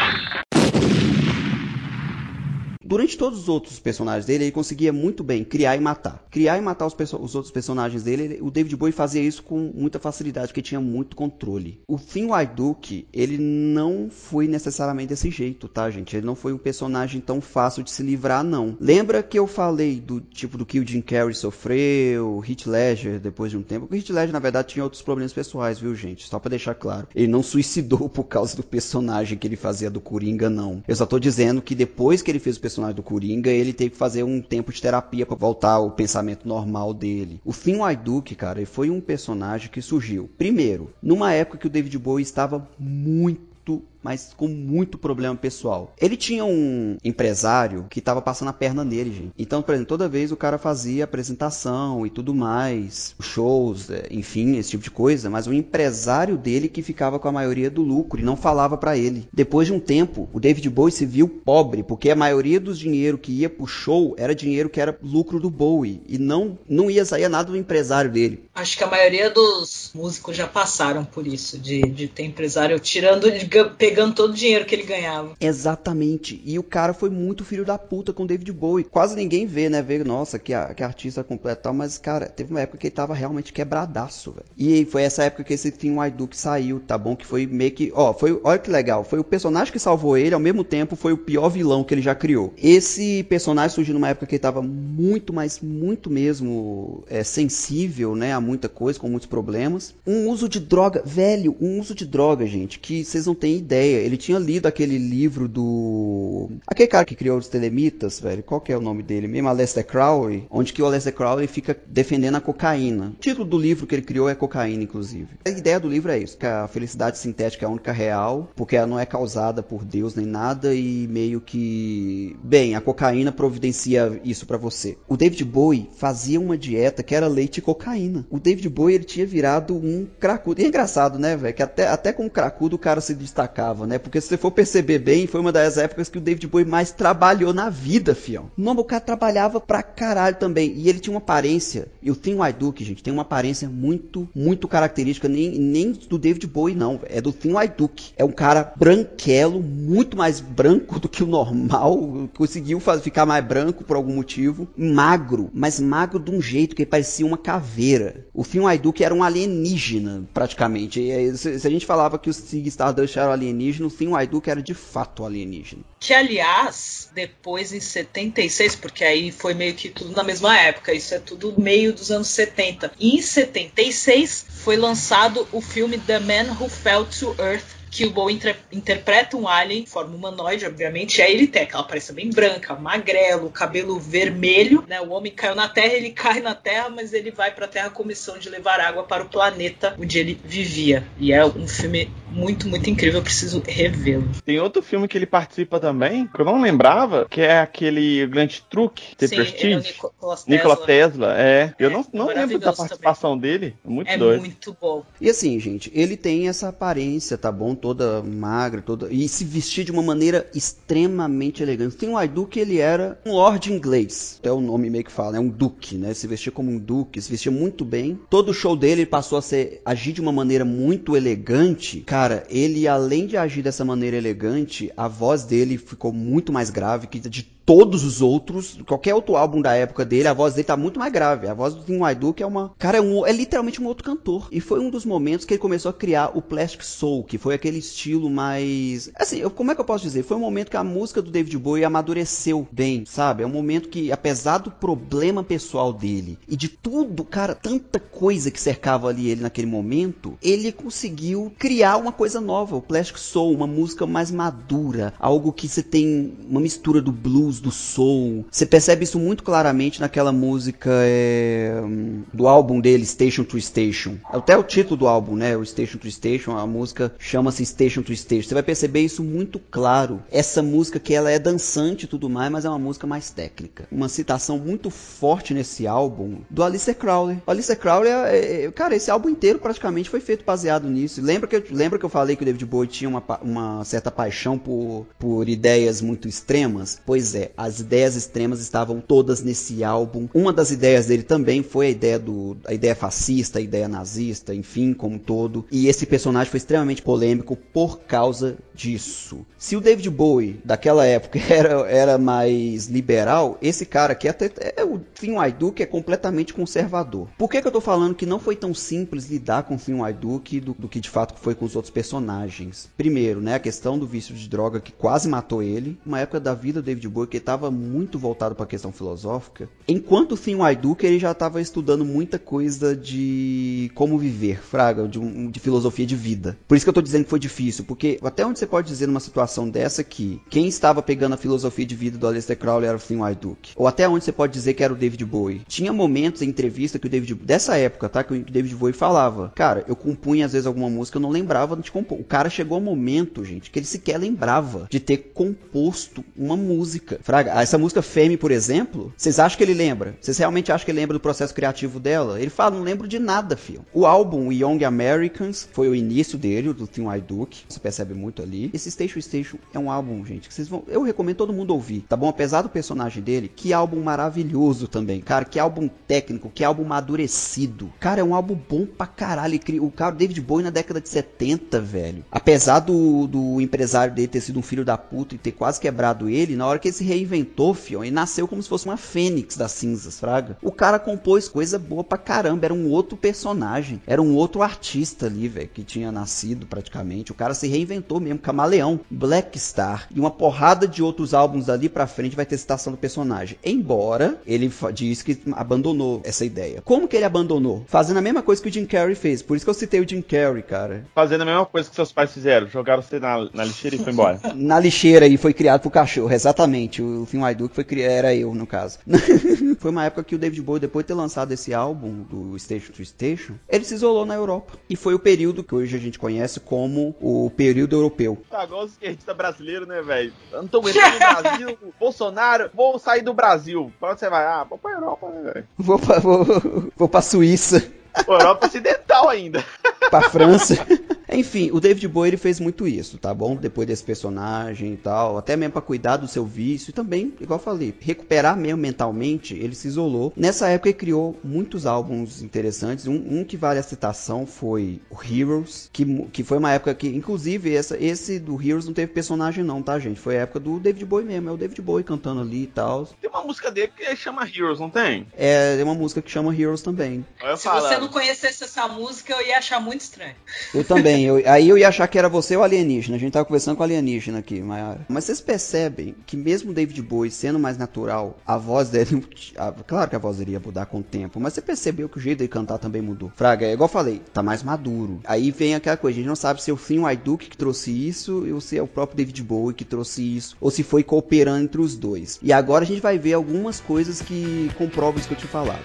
Durante todos os outros personagens dele, ele conseguia muito bem criar e matar. Criar e matar os, os outros personagens dele, ele, o David Bowie fazia isso com muita facilidade, porque tinha muito controle. O Finn Wyduk, ele não foi necessariamente desse jeito, tá, gente? Ele não foi um personagem tão fácil de se livrar, não. Lembra que eu falei do tipo do que o Jim Carrey sofreu, Heath Ledger depois de um tempo? O Heath Ledger, na verdade, tinha outros problemas pessoais, viu, gente? Só para deixar claro. Ele não suicidou por causa do personagem que ele fazia do Coringa, não. Eu só tô dizendo que depois que ele fez o personagem personagem do Coringa, ele teve que fazer um tempo de terapia para voltar ao pensamento normal dele. O Finn Wyduk, cara, ele foi um personagem que surgiu, primeiro, numa época que o David Bowie estava muito mas com muito problema pessoal. Ele tinha um empresário que estava passando a perna nele, gente. Então, por exemplo, toda vez o cara fazia apresentação e tudo mais, shows, é, enfim, esse tipo de coisa, mas o empresário dele que ficava com a maioria do lucro e não falava para ele. Depois de um tempo, o David Bowie se viu pobre, porque a maioria dos dinheiro que ia pro show era dinheiro que era lucro do Bowie e não não ia sair nada do empresário dele. Acho que a maioria dos músicos já passaram por isso, de, de ter empresário tirando, pegando todo o dinheiro que ele ganhava. Exatamente. E o cara foi muito filho da puta com David Bowie. Quase ninguém vê, né? Vê, nossa, que, a, que artista completo tal, mas, cara, teve uma época que ele tava realmente quebradaço, velho. E foi essa época que esse Tim White saiu, tá bom? Que foi meio que. Ó, foi. Olha que legal. Foi o personagem que salvou ele, ao mesmo tempo foi o pior vilão que ele já criou. Esse personagem surgiu numa época que ele tava muito, mas muito mesmo é, sensível, né? A muita coisa, com muitos problemas. Um uso de droga, velho, um uso de droga, gente, que vocês não têm ideia ideia. Ele tinha lido aquele livro do. Aquele cara que criou os Telemitas, velho. Qual que é o nome dele mesmo? Aleister Crowley. Onde que o Aleister Crowley fica defendendo a cocaína. O título do livro que ele criou é Cocaína, inclusive. A ideia do livro é isso: que a felicidade sintética é a única real, porque ela não é causada por Deus nem nada, e meio que. Bem, a cocaína providencia isso para você. O David Bowie fazia uma dieta que era leite e cocaína. O David Bowie ele tinha virado um cracudo. E é engraçado, né, velho? Que até, até com cracudo o cara se destacava né? Porque se você for perceber bem, foi uma das épocas que o David Bowie mais trabalhou na vida, fião. Não, o cara trabalhava pra caralho também. E ele tinha uma aparência, e o Tim Wyduk, gente, tem uma aparência muito, muito característica, nem, nem do David Bowie, não. É do Tim Wyduk. É um cara branquelo, muito mais branco do que o normal. Conseguiu fazer, ficar mais branco por algum motivo. Magro, mas magro de um jeito que parecia uma caveira. O Tim Wyduk era um alienígena, praticamente. Se, se, a gente falava que os Sig Stardust eram alienígenas, alienígena, o Finn Wyduk era de fato alienígena. Que, aliás, depois em 76, porque aí foi meio que tudo na mesma época, isso é tudo meio dos anos 70. E em 76 foi lançado o filme The Man Who Fell to Earth que o Bowie inter interpreta um alien, forma humanoide, obviamente, e aí ele tem aquela aparência bem branca, magrelo, cabelo vermelho, né? O homem caiu na Terra, ele cai na Terra, mas ele vai para a Terra com missão de levar água para o planeta onde ele vivia. E é um filme muito, muito incrível, eu preciso revê-lo. Tem outro filme que ele participa também, que eu não lembrava, que é aquele grande truque, The Sim, Prestige. É Nikola Tesla. Nikola Tesla, é. Eu É, não, não lembro da participação também. dele. Muito É doido. muito bom. E assim, gente, ele tem essa aparência, tá bom? Toda magra, toda. E se vestir de uma maneira extremamente elegante. Tem o Aiduk, ele era um lord inglês. Até o nome meio que fala, é um duque, né? Se vestia como um duque, se vestia muito bem. Todo o show dele ele passou a ser agir de uma maneira muito elegante. Cara, ele além de agir dessa maneira elegante, a voz dele ficou muito mais grave que de todos os outros, qualquer outro álbum da época dele, a voz dele tá muito mais grave. A voz do Tim Wyduk é uma, cara, é, um, é literalmente um outro cantor. E foi um dos momentos que ele começou a criar o Plastic Soul, que foi aquele estilo mais, assim, eu, como é que eu posso dizer? Foi um momento que a música do David Bowie amadureceu bem, sabe? É um momento que, apesar do problema pessoal dele e de tudo, cara, tanta coisa que cercava ali ele naquele momento, ele conseguiu criar uma coisa nova, o Plastic Soul, uma música mais madura, algo que você tem uma mistura do blues do soul. Você percebe isso muito claramente naquela música é, do álbum dele, Station to Station. Até o título do álbum, né? O Station to Station, a música chama-se Station to Station. Você vai perceber isso muito claro. Essa música que ela é dançante e tudo mais, mas é uma música mais técnica. Uma citação muito forte nesse álbum do Alistair Crowley. O Alistair Crowley, é, é, cara, esse álbum inteiro praticamente foi feito baseado nisso. Lembra que eu, lembra que eu falei que o David Bowie tinha uma, uma certa paixão por, por ideias muito extremas? Pois é, as ideias extremas estavam todas nesse álbum. Uma das ideias dele também foi a ideia do a ideia fascista, a ideia nazista, enfim, como um todo. E esse personagem foi extremamente polêmico por causa disso. Se o David Bowie daquela época era, era mais liberal, esse cara aqui até é o Thin White Duke é completamente conservador. Por que, que eu tô falando que não foi tão simples lidar com o White Duke do, do que de fato foi com os outros personagens? Primeiro, né, a questão do vício de droga que quase matou ele, uma época da vida do David Bowie que estava muito voltado para a questão filosófica. Enquanto o Thin White Duke ele já estava estudando muita coisa de como viver, fraga, de, um, de filosofia de vida. Por isso que eu tô dizendo que foi difícil, porque até onde você pode dizer numa situação dessa que quem estava pegando a filosofia de vida do Aleister Crowley era o Thin White Duke? Ou até onde você pode dizer que era o David Bowie? Tinha momentos em entrevista que o David dessa época, tá, que o David Bowie falava, cara, eu compunha às vezes alguma música, eu não lembrava de compor. O cara chegou a um momento, gente, que ele sequer lembrava de ter composto uma música. Fraga, essa música Fame, por exemplo, vocês acham que ele lembra? Vocês realmente acham que ele lembra do processo criativo dela? Ele fala, não lembro de nada, filho. O álbum Young Americans foi o início dele, do Thin White Duke. Você percebe muito ali. Esse Station Station é um álbum, gente, que vocês vão. Eu recomendo todo mundo ouvir, tá bom? Apesar do personagem dele, que álbum maravilhoso também, cara. Que álbum técnico, que álbum madurecido. Cara, é um álbum bom pra caralho. O cara, David Bowie na década de 70, velho. Apesar do, do empresário dele ter sido um filho da puta e ter quase quebrado ele, na hora que ele se reinventou, fião, ele nasceu como se fosse uma fênix das cinzas, fraga. O cara compôs coisa boa pra caramba. Era um outro personagem. Era um outro artista ali, velho, que tinha nascido praticamente. O cara se reinventou mesmo, camaleão. Black Star e uma porrada de outros álbuns dali pra frente vai ter citação do personagem. Embora ele diz que abandonou essa ideia. Como que ele abandonou? Fazendo a mesma coisa que o Jim Carrey fez. Por isso que eu citei o Jim Carrey, cara. Fazendo a mesma coisa que seus pais fizeram. Jogaram você na, na lixeira e foi embora. na lixeira e foi criado pro cachorro. Exatamente. O Finn Duke foi criado. Era eu, no caso. foi uma época que o David Bowie, depois de ter lançado esse álbum do Station to Station, ele se isolou na Europa. E foi o período que hoje a gente conhece como o período europeu. Tá igual os esquerdista brasileiro, né, velho? Não tô entrando no Brasil, Bolsonaro, vou sair do Brasil. Pra onde você vai? Ah, vou pra Europa, né, velho? Vou pra, vou, vou pra Suíça. Europa Ocidental ainda. pra França. Enfim, o David Bowie ele fez muito isso, tá bom? Depois desse personagem e tal, até mesmo para cuidar do seu vício e também, igual eu falei, recuperar mesmo mentalmente, ele se isolou. Nessa época ele criou muitos álbuns interessantes. Um, um que vale a citação foi o Heroes, que, que foi uma época que, inclusive, essa, esse do Heroes não teve personagem não, tá, gente? Foi a época do David Bowie mesmo, é o David Bowie cantando ali e tal. Tem uma música dele que chama Heroes, não tem? É, tem uma música que chama Heroes também. Se você não conhecesse essa música, eu ia achar muito estranho. Eu também. Eu, aí eu ia achar que era você ou alienígena. A gente tava conversando com alienígena aqui, Mayara. Mas vocês percebem que mesmo David Bowie sendo mais natural, a voz dele. Claro que a voz dele ia mudar com o tempo, mas você percebeu que o jeito dele cantar também mudou. Fraga, é igual eu falei, tá mais maduro. Aí vem aquela coisa, a gente não sabe se é o Finn Duke que trouxe isso, ou se é o próprio David Bowie que trouxe isso, ou se foi cooperando entre os dois. E agora a gente vai ver algumas coisas que comprovam isso que eu te falado.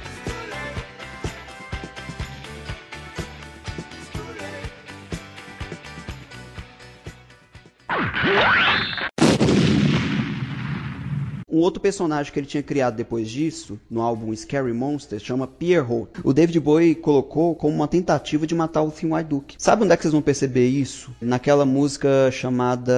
Um outro personagem que ele tinha criado depois disso, no álbum Scary Monsters, chama Pierrot. O David Bowie colocou como uma tentativa de matar o Thin White Duke. Sabe onde é que vocês vão perceber isso? Naquela música chamada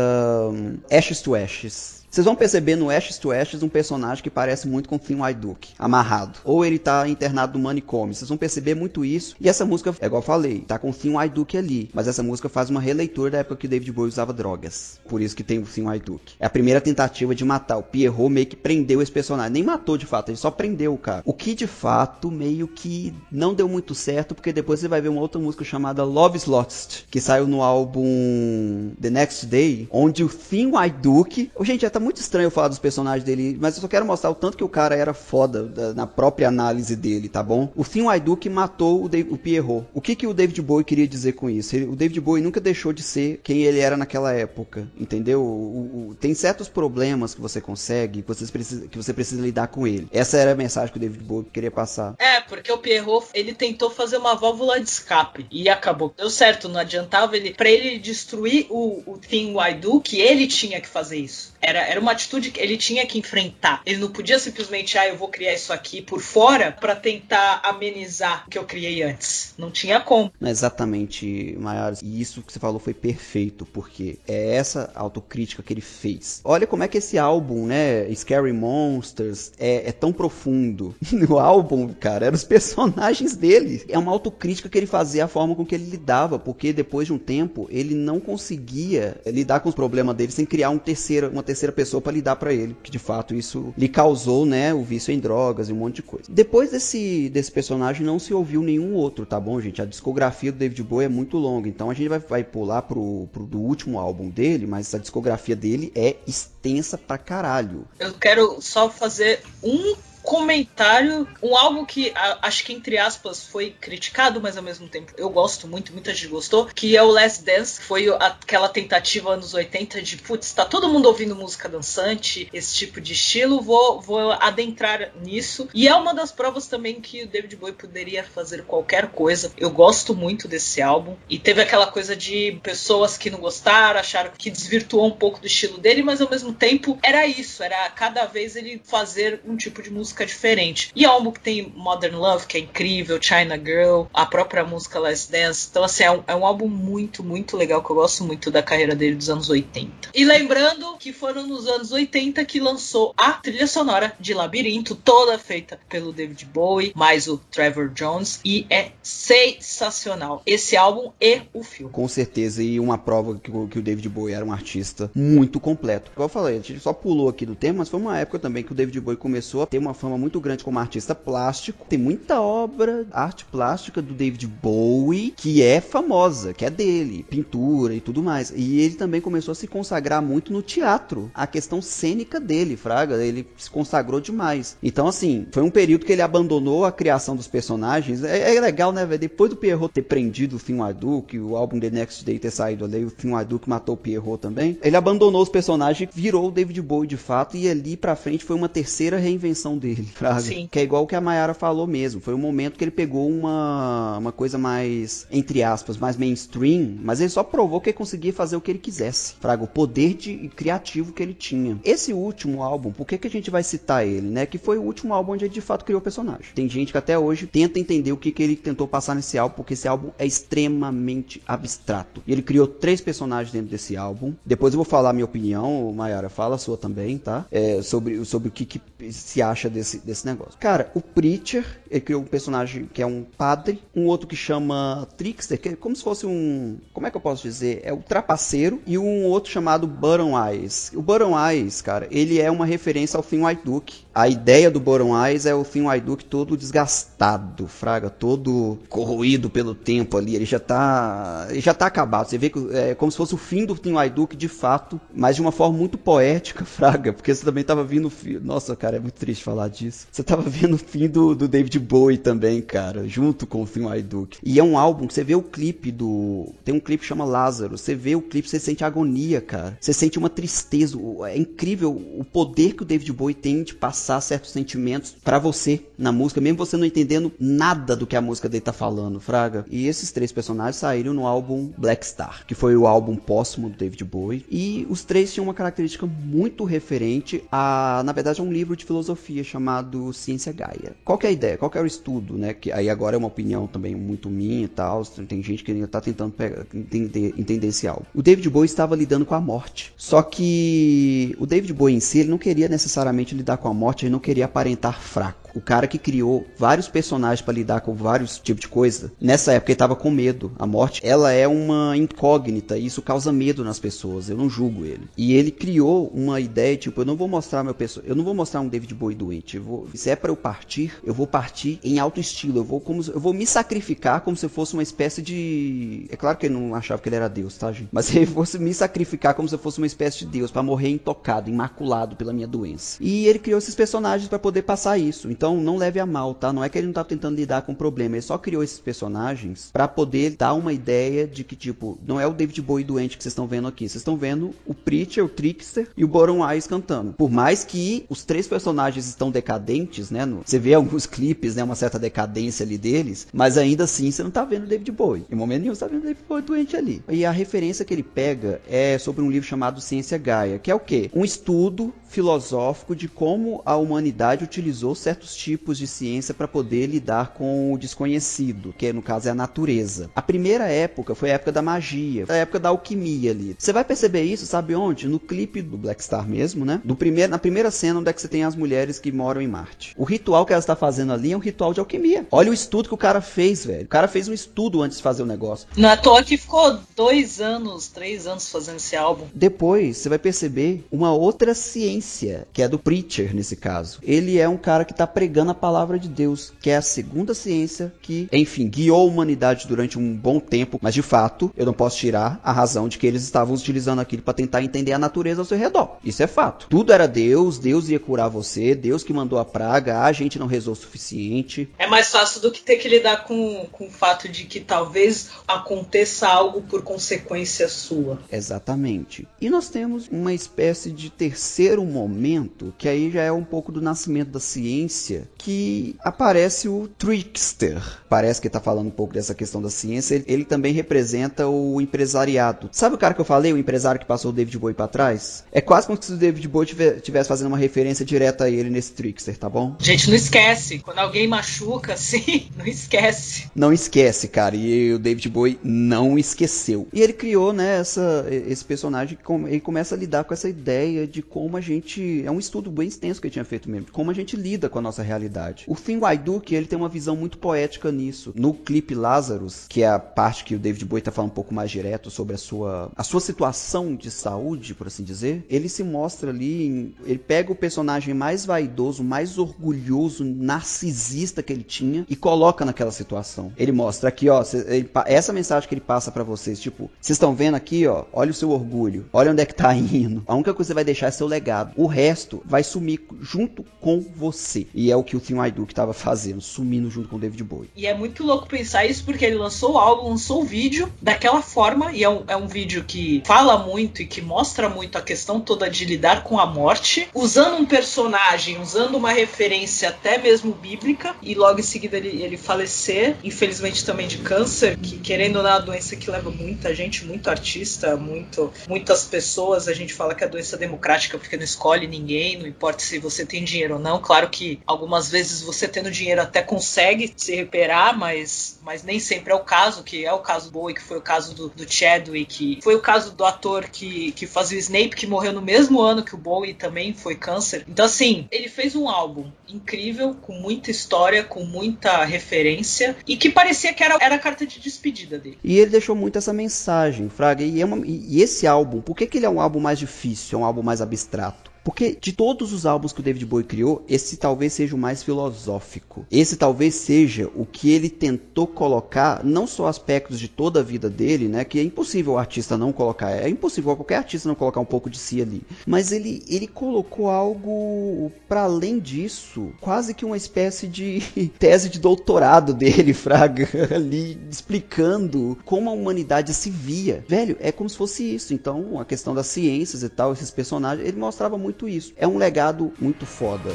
hum, Ashes to Ashes. Vocês vão perceber no Ashes to Ashes um personagem que parece muito com Finn White Duke, amarrado. Ou ele tá internado no manicômio. Vocês vão perceber muito isso. E essa música, é igual eu falei, tá com Finn White Duke ali. Mas essa música faz uma releitura da época que David Bowie usava drogas. Por isso que tem o Finn White Duke. É a primeira tentativa de matar. O Pierrot meio que prendeu esse personagem. Nem matou de fato, ele só prendeu o cara. O que de fato meio que não deu muito certo, porque depois você vai ver uma outra música chamada Love is Lost, que saiu no álbum The Next Day, onde o Finn White Duke. Oh, gente, já tá muito estranho falar dos personagens dele, mas eu só quero mostrar o tanto que o cara era foda da, na própria análise dele, tá bom? O Thin Aiduk matou o, Dave, o Pierrot. O que que o David Bowie queria dizer com isso? Ele, o David Bowie nunca deixou de ser quem ele era naquela época, entendeu? O, o, tem certos problemas que você consegue, que você, precisa, que você precisa lidar com ele. Essa era a mensagem que o David Bowie queria passar. É, porque o Pierrot, ele tentou fazer uma válvula de escape e acabou. Deu certo, não adiantava ele, para ele destruir o, o Thin Aiduk, ele tinha que fazer isso. Era, era uma atitude que ele tinha que enfrentar. Ele não podia simplesmente, ah, eu vou criar isso aqui por fora para tentar amenizar o que eu criei antes. Não tinha como. Exatamente, Maiores. E isso que você falou foi perfeito, porque é essa autocrítica que ele fez. Olha como é que esse álbum, né, Scary Monsters, é, é tão profundo. no álbum, cara, eram os personagens dele. É uma autocrítica que ele fazia, a forma com que ele lidava, porque depois de um tempo ele não conseguia lidar com os problemas dele sem criar um terceiro, uma terceira pessoa para lidar para ele, que de fato isso lhe causou, né, o vício em drogas e um monte de coisa. Depois desse, desse personagem não se ouviu nenhum outro, tá bom, gente? A discografia do David Bowie é muito longa, então a gente vai, vai pular pro, pro do último álbum dele, mas a discografia dele é extensa pra caralho. Eu quero só fazer um comentário, um álbum que a, acho que entre aspas foi criticado, mas ao mesmo tempo eu gosto muito, muita gente gostou, que é o Last Dance, que foi aquela tentativa anos 80 de, putz, tá todo mundo ouvindo música dançante, esse tipo de estilo, vou, vou adentrar nisso. E é uma das provas também que o David Bowie poderia fazer qualquer coisa. Eu gosto muito desse álbum e teve aquela coisa de pessoas que não gostaram, acharam que desvirtuou um pouco do estilo dele, mas ao mesmo tempo era isso, era cada vez ele fazer um tipo de música música diferente. E é um álbum que tem Modern Love, que é incrível, China Girl, a própria música Last Dance. Então, assim, é um, é um álbum muito, muito legal, que eu gosto muito da carreira dele dos anos 80. E lembrando que foram nos anos 80 que lançou a trilha sonora de Labirinto, toda feita pelo David Bowie, mais o Trevor Jones, e é sensacional. Esse álbum e o filme. Com certeza, e uma prova que que o David Bowie era um artista muito completo. Como eu falei, a gente só pulou aqui do tema, mas foi uma época também que o David Bowie começou a ter uma fama muito grande como artista plástico. Tem muita obra, arte plástica do David Bowie que é famosa, que é dele, pintura e tudo mais. E ele também começou a se consagrar muito no teatro. A questão cênica dele, Fraga, ele se consagrou demais. Então, assim, foi um período que ele abandonou a criação dos personagens. É, é legal, né, velho? Depois do Pierrot ter prendido o Finn Arduk, o álbum The Next Day ter saído ali, o Finn Arduk matou o Pierrot também. Ele abandonou os personagens, virou o David Bowie de fato, e ali pra frente foi uma terceira reinvenção dele Sim. Que é igual o que a Mayara falou mesmo. Foi um momento que ele pegou uma, uma coisa mais, entre aspas, mais mainstream, mas ele só provou que ele conseguia fazer o que ele quisesse. Fraga, o poder de criativo que ele tinha. Esse último álbum, por que, que a gente vai citar ele, né? Que foi o último álbum onde ele de fato criou o personagem. Tem gente que até hoje tenta entender o que, que ele tentou passar nesse álbum, porque esse álbum é extremamente abstrato. E ele criou três personagens dentro desse álbum. Depois eu vou falar a minha opinião, Mayara, fala a sua também, tá? É, sobre, sobre o que, que se acha desse desse, negócio. Cara, o Preacher, ele criou um personagem que é um padre, um outro que chama Trickster, que é como se fosse um. Como é que eu posso dizer? É o trapaceiro, e um outro chamado Button Eyes. O Button Eyes, cara, ele é uma referência ao Finn White Duke. A ideia do Button Eyes é o Finn White Duke todo desgastado, fraga, todo corroído pelo tempo ali. Ele já tá. Ele já tá acabado. Você vê que é como se fosse o fim do Finn White Duke de fato, mas de uma forma muito poética, fraga, porque você também tava vindo. Nossa, cara, é muito triste falar disso. Você tava vendo o fim do, do David Bowie também, cara, junto com o Finn Duke. E é um álbum que você vê o clipe do. Tem um clipe que chama Lázaro. Você vê o clipe, você sente agonia, cara. Você sente uma tristeza. É incrível o poder que o David Bowie tem de passar certos sentimentos para você na música, mesmo você não entendendo nada do que a música dele tá falando, Fraga. E esses três personagens saíram no álbum Black Star, que foi o álbum póstumo do David Bowie. E os três tinham uma característica muito referente a, na verdade, a um livro de filosofia chamado Ciência Gaia. Qual que é a ideia? Qual que é o estudo, né? Que aí agora é uma opinião também muito minha e tal. Tem gente que ainda tá tentando pegar, entender, entender esse álbum. O David Bowie estava lidando com a morte. Só que o David Bowie em si, ele não queria necessariamente lidar com a morte ele não queria aparentar fraco. O cara que criou vários personagens para lidar com vários tipos de coisa, nessa época ele tava com medo. A morte, ela é uma incógnita e isso causa medo nas pessoas. Eu não julgo ele. E ele criou uma ideia, tipo, eu não vou mostrar meu pessoal, eu não vou mostrar um David Bowie doente. Eu vou, se é para eu partir, eu vou partir em alto estilo. Eu vou como eu vou me sacrificar como se fosse uma espécie de, é claro que ele não achava que ele era Deus, tá, gente? Mas ele fosse me sacrificar como se eu fosse uma espécie de Deus para morrer intocado, imaculado pela minha doença. E ele criou esses personagens para poder passar isso. Então não leve a mal, tá? Não é que ele não tá tentando lidar com o problema, ele só criou esses personagens para poder dar uma ideia de que, tipo, não é o David Bowie doente que vocês estão vendo aqui. Vocês estão vendo o Preacher, o Trickster e o Boron Eyes cantando. Por mais que os três personagens estão decadentes, né? Você vê alguns clipes, né? Uma certa decadência ali deles, mas ainda assim você não tá vendo o David Bowie. Em momento nenhum você tá vendo o David Bowie doente ali. E a referência que ele pega é sobre um livro chamado Ciência Gaia, que é o quê? Um estudo filosófico de como a humanidade utilizou certos tipos de ciência para poder lidar com o desconhecido, que no caso é a natureza. A primeira época foi a época da magia, a época da alquimia ali. Você vai perceber isso, sabe onde? No clipe do Black Star mesmo, né? Do primeiro, na primeira cena onde é que você tem as mulheres que moram em Marte. O ritual que ela está fazendo ali é um ritual de alquimia. Olha o estudo que o cara fez, velho. O cara fez um estudo antes de fazer o negócio. Não é toa que ficou dois anos, três anos fazendo esse álbum. Depois, você vai perceber uma outra ciência, que é do Preacher nesse caso. Ele é um cara que está pregando a palavra de Deus, que é a segunda ciência que, enfim, guiou a humanidade durante um bom tempo, mas de fato, eu não posso tirar a razão de que eles estavam utilizando aquilo para tentar entender a natureza ao seu redor. Isso é fato. Tudo era Deus, Deus ia curar você, Deus que mandou a praga, a gente não rezou o suficiente. É mais fácil do que ter que lidar com, com o fato de que talvez aconteça algo por consequência sua. Exatamente. E nós temos uma espécie de terceiro momento, que aí já é um pouco do nascimento da ciência, que aparece o trickster. Parece que está falando um pouco dessa questão da ciência. Ele, ele, também representa o empresariado. Sabe o cara que eu falei, o empresário que passou o David Bowie para trás? É quase como se o David Bowie estivesse fazendo uma referência direta a ele nesse trickster, tá bom? Gente, não esquece. Quando alguém machuca, assim, não esquece. Não esquece, cara. E o David Bowie não esqueceu. E ele criou, né, essa, esse personagem, ele começa a lidar com essa ideia de como a gente. É um estudo bem extenso que ele tinha feito mesmo. Como a gente lida com a nossa realidade. O Do, que ele tem uma visão muito poética nisso. No clipe Lazarus, que é a parte que o David Bowie tá falando um pouco mais direto sobre a sua, a sua situação de saúde, por assim dizer, ele se mostra ali, ele pega o personagem mais vaidoso, mais orgulhoso, narcisista que ele tinha e coloca naquela situação. Ele mostra aqui, ó, ele, essa mensagem que ele passa para vocês, tipo, vocês estão vendo aqui, ó, olha o seu orgulho, olha onde é que tá indo. A única coisa que você vai deixar é seu legado. O resto vai sumir junto com você. E é o que o Tim que estava fazendo, sumindo junto com o David Bowie. E é muito louco pensar isso porque ele lançou o álbum, lançou o vídeo daquela forma, e é um, é um vídeo que fala muito e que mostra muito a questão toda de lidar com a morte, usando um personagem, usando uma referência até mesmo bíblica, e logo em seguida ele, ele falecer, infelizmente também de câncer, que querendo ou não é uma doença que leva muita gente, muito artista, muito, muitas pessoas, a gente fala que é a doença democrática porque não escolhe ninguém, não importa se você tem dinheiro ou não, claro que algumas vezes você tendo dinheiro até consegue se recuperar, mas, mas nem sempre é o caso, que é o caso do Bowie, que foi o caso do, do Chadwick, foi o caso do ator que, que fazia o Snape, que morreu no mesmo ano que o Bowie também foi câncer. Então, assim, ele fez um álbum incrível, com muita história, com muita referência, e que parecia que era, era a carta de despedida dele. E ele deixou muito essa mensagem, Fraga, e, é uma, e esse álbum, por que, que ele é um álbum mais difícil, é um álbum mais abstrato? Porque de todos os álbuns que o David Bowie criou, esse talvez seja o mais filosófico. Esse talvez seja o que ele tentou colocar, não só aspectos de toda a vida dele, né? Que é impossível o artista não colocar. É impossível qualquer artista não colocar um pouco de si ali. Mas ele, ele colocou algo para além disso, quase que uma espécie de tese de doutorado dele, Fraga, ali explicando como a humanidade se via. Velho, é como se fosse isso. Então, a questão das ciências e tal, esses personagens, ele mostrava muito muito isso. É um legado muito foda.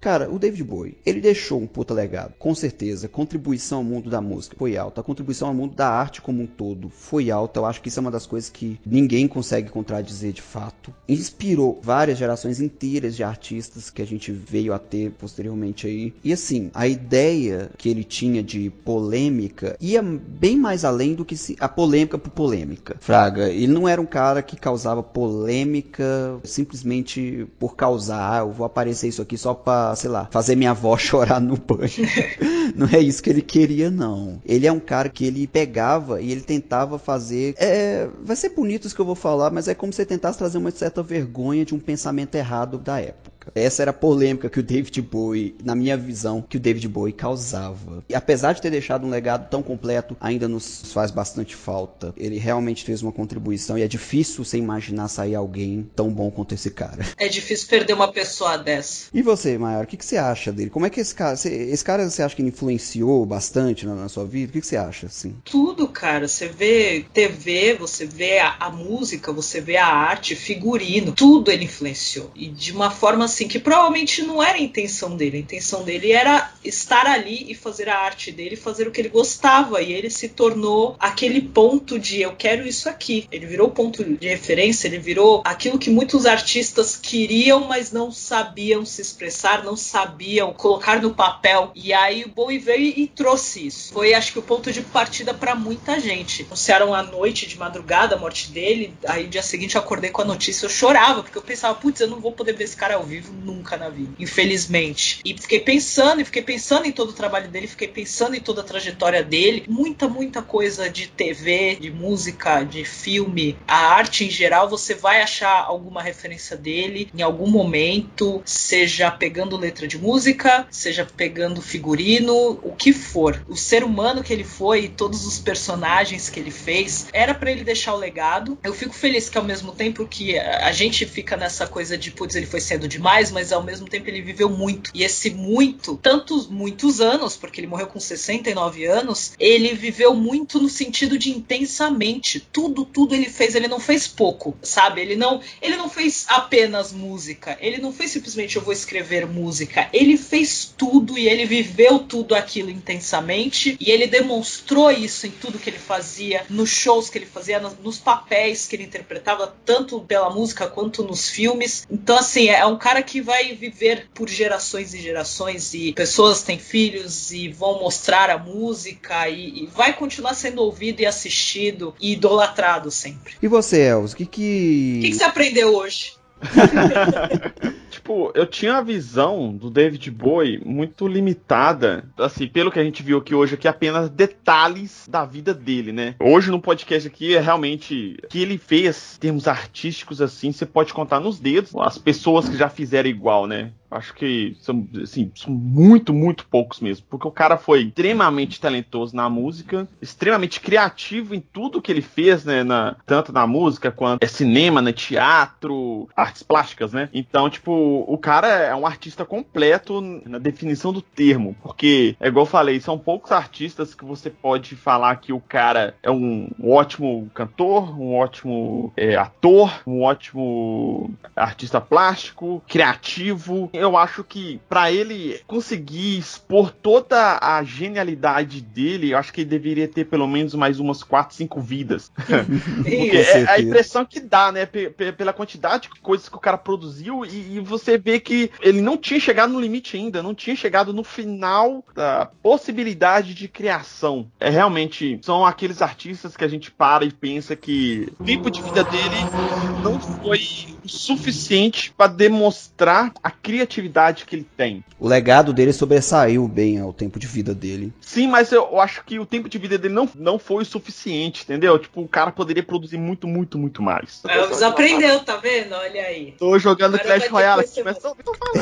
Cara, o David Bowie, ele deixou um puta legado, com certeza. Contribuição ao mundo da música foi alta. A contribuição ao mundo da arte como um todo foi alta. Eu acho que isso é uma das coisas que ninguém consegue contradizer de fato. Inspirou várias gerações inteiras de artistas que a gente veio a ter posteriormente aí. E assim, a ideia que ele tinha de polêmica ia bem mais além do que se, a polêmica por polêmica. Fraga, ele não era um cara que causava polêmica simplesmente por causar, ah, eu vou aparecer isso aqui só pra, sei lá, fazer minha avó chorar no banho. não é isso que ele queria, não. Ele é um cara que ele pegava e ele tentava fazer. É, vai ser bonito isso que eu vou falar, mas é como se ele tentasse trazer uma certa vergonha de um pensamento errado da época. Essa era a polêmica que o David Bowie, na minha visão, que o David Bowie causava. E apesar de ter deixado um legado tão completo, ainda nos faz bastante falta. Ele realmente fez uma contribuição e é difícil você imaginar sair alguém tão bom quanto esse cara. É difícil perder uma pessoa dessa. E você, Maior, o que, que você acha dele? Como é que esse cara, esse cara você acha que influenciou bastante na, na sua vida? O que, que você acha, assim? Tudo, cara. Você vê TV, você vê a, a música, você vê a arte, figurino, tudo ele influenciou. E de uma forma assim que provavelmente não era a intenção dele. A intenção dele era estar ali e fazer a arte dele, fazer o que ele gostava. E ele se tornou aquele ponto de eu quero isso aqui. Ele virou ponto de referência, ele virou aquilo que muitos artistas queriam, mas não sabiam se expressar, não sabiam colocar no papel. E aí o Bowie veio e trouxe isso. Foi, acho que, o ponto de partida para muita gente. Anunciaram à noite, de madrugada, a morte dele. Aí, dia seguinte, eu acordei com a notícia. Eu chorava, porque eu pensava, putz, eu não vou poder ver esse cara ao vivo vivo nunca na vida, infelizmente. E fiquei pensando, e fiquei pensando em todo o trabalho dele, fiquei pensando em toda a trajetória dele, muita, muita coisa de TV, de música, de filme, a arte em geral, você vai achar alguma referência dele em algum momento, seja pegando letra de música, seja pegando figurino, o que for. O ser humano que ele foi, todos os personagens que ele fez, era para ele deixar o legado. Eu fico feliz que ao mesmo tempo que a gente fica nessa coisa de, putz, ele foi cedo demais mais, mas ao mesmo tempo ele viveu muito. E esse muito, tantos, muitos anos, porque ele morreu com 69 anos, ele viveu muito no sentido de intensamente. Tudo, tudo ele fez, ele não fez pouco, sabe? Ele não, ele não fez apenas música, ele não fez simplesmente eu vou escrever música, ele fez tudo e ele viveu tudo aquilo intensamente e ele demonstrou isso em tudo que ele fazia, nos shows que ele fazia, nos papéis que ele interpretava, tanto pela música quanto nos filmes. Então, assim, é um cara cara que vai viver por gerações e gerações e pessoas têm filhos e vão mostrar a música e, e vai continuar sendo ouvido e assistido e idolatrado sempre. E você, Els, o que que... O que, que você aprendeu hoje? tipo, eu tinha a visão do David Bowie muito limitada, assim, pelo que a gente viu aqui hoje, aqui apenas detalhes da vida dele, né? Hoje no podcast aqui é realmente o que ele fez, em termos artísticos, assim, você pode contar nos dedos as pessoas que já fizeram igual, né? Acho que são, assim, são muito, muito poucos mesmo. Porque o cara foi extremamente talentoso na música, extremamente criativo em tudo que ele fez, né? Na, tanto na música quanto é cinema, né? Teatro, artes plásticas, né? Então, tipo, o cara é um artista completo na definição do termo. Porque, é igual eu falei, são poucos artistas que você pode falar que o cara é um ótimo cantor, um ótimo é, ator, um ótimo artista plástico, criativo eu acho que para ele conseguir expor toda a genialidade dele, eu acho que ele deveria ter pelo menos mais umas 4, 5 vidas. Porque é a impressão que dá, né? P pela quantidade de coisas que o cara produziu e, e, você vê que ele não tinha chegado no limite ainda, não tinha chegado no final da possibilidade de criação. É realmente são aqueles artistas que a gente para e pensa que o tempo de vida dele não foi o suficiente para demonstrar a criatividade criatividade que ele tem. O legado dele sobressaiu bem ao tempo de vida dele. Sim, mas eu acho que o tempo de vida dele não, não foi o suficiente, entendeu? Tipo, o cara poderia produzir muito, muito, muito mais. Elvis aprendeu, tá vendo? Olha aí. Tô jogando Agora Clash Royale aqui, mas tô, tô falando.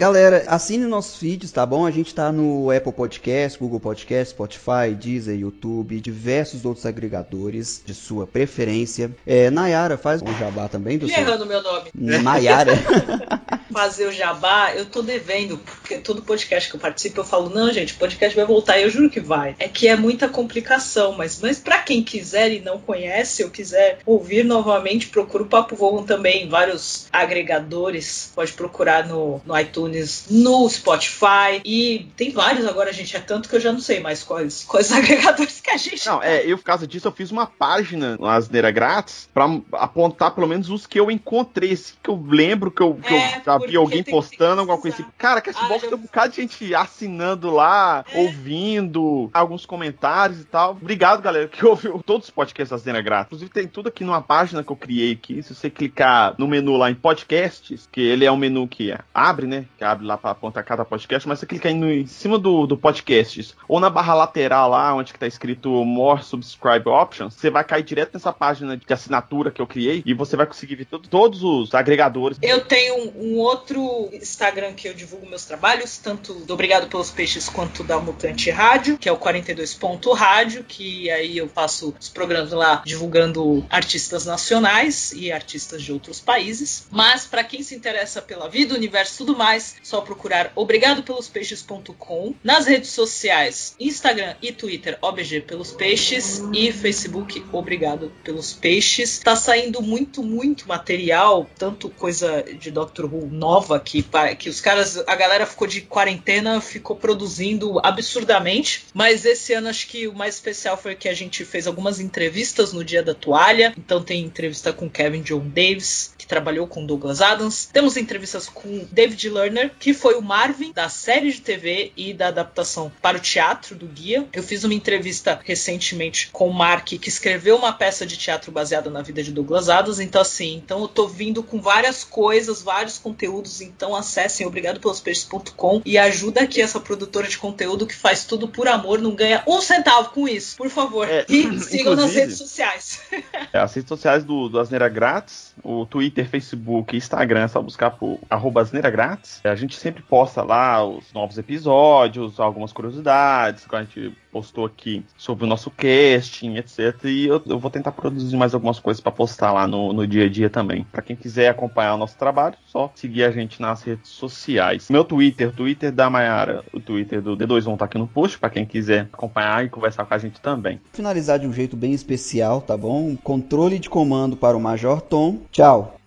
Galera, assine nossos vídeos, tá bom? A gente tá no Apple Podcast, Google Podcast, Spotify, Deezer, YouTube, diversos outros agregadores de sua preferência. É, Nayara, faz um jabá também do seu... errando meu nome. Nayara. fazer o jabá, eu tô devendo, porque todo podcast que eu participo eu falo, não, gente, o podcast vai voltar, eu juro que vai. É que é muita complicação, mas, mas para quem quiser e não conhece, ou quiser ouvir novamente, procura o Papo Vogon também, vários agregadores, pode procurar no, no iTunes, no Spotify, e tem vários agora, gente, é tanto que eu já não sei mais quais, quais agregadores que a gente. Não, é, eu por causa disso eu fiz uma página no Asneira Grátis pra apontar pelo menos os que eu encontrei, assim, que eu lembro que eu, que é, eu já vi alguém postando alguma coisa assim. Cara, que esse ah, box tem um bocado de gente assinando lá, é. ouvindo, alguns comentários e tal. Obrigado, galera, que ouviu todos os podcasts da Asneira Grátis. Inclusive tem tudo aqui numa página que eu criei aqui. Se você clicar no menu lá em podcasts, que ele é um menu que abre, né? Que abre lá pra apontar cada podcast, mas você clica aí no, em cima do, do podcasts ou na barra lateral lá, onde que tá escrito More Subscribe Options, você vai cair direto nessa página de assinatura que eu criei e você vai conseguir ver tudo, todos os agregadores. Eu tenho um, outro Instagram que eu divulgo meus trabalhos, tanto do Obrigado pelos Peixes quanto da Mutante Rádio, que é o 42. Rádio, que aí eu faço os programas lá divulgando artistas nacionais e artistas de outros países. Mas para quem se interessa pela vida, universo e tudo mais, só procurar obrigadopelospeixes.com nas redes sociais, Instagram e Twitter, OBG pelos Peixes e Facebook Obrigado pelos Peixes. Tá saindo muito, muito material, tanto coisa de Doctor Who nova que, que os caras, a galera ficou de quarentena, ficou produzindo absurdamente. Mas esse ano acho que o mais especial foi que a gente fez algumas entrevistas no dia da toalha. Então tem entrevista com Kevin John Davis, que trabalhou com Douglas Adams. Temos entrevistas com David Lerner, que foi o Marvin da série de TV e da adaptação para o teatro do Guia. Eu fiz uma entrevista recentemente com o Mark, que escreveu uma peça de teatro baseada na vida de Douglas Adams. Então, assim, então eu tô vindo com várias coisas, vários conteúdos. Então acessem obrigado pelos peixes.com e ajuda aqui essa produtora de conteúdo que faz tudo por amor, não ganha um centavo com isso, por favor. É, e sigam nas redes sociais. é, as redes sociais do, do Asneira Grátis, o Twitter, Facebook Instagram, é só buscar por arroba Asneira Grátis. A gente sempre posta lá os novos episódios, algumas curiosidades, que a gente postou aqui sobre o nosso casting, etc. E eu, eu vou tentar produzir mais algumas coisas para postar lá no, no dia a dia também. Para quem quiser acompanhar o nosso trabalho, só seguir a gente nas redes sociais. Meu Twitter, o Twitter da Mayara, o Twitter do D2 vão estar aqui no post para quem quiser acompanhar e conversar com a gente também. Finalizar de um jeito bem especial, tá bom? Controle de comando para o Major Tom. Tchau.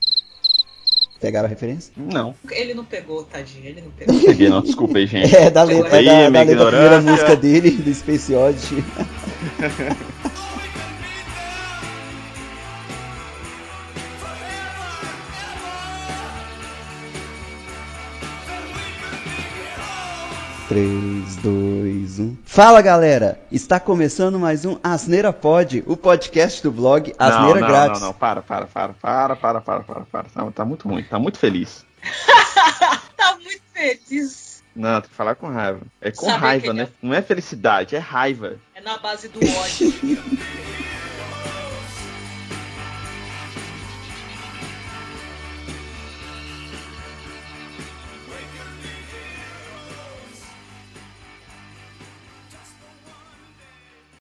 Pegaram a referência? Não. Ele não pegou, tadinho. Ele não pegou. Peguei, não. Desculpa aí, gente. É, da letra, aí, da, da letra da primeira música dele, do Space Oddity. 3, 2, 1. Fala galera! Está começando mais um Asneira Pod, o podcast do blog Asneira não, não, Grátis. Não, não, para, para, para, para, para, para, para, para. Tá, tá muito ruim, tá muito feliz. tá muito feliz. Não, tem que falar com raiva. É com Sabe raiva, né? É... Não é felicidade, é raiva. É na base do ódio.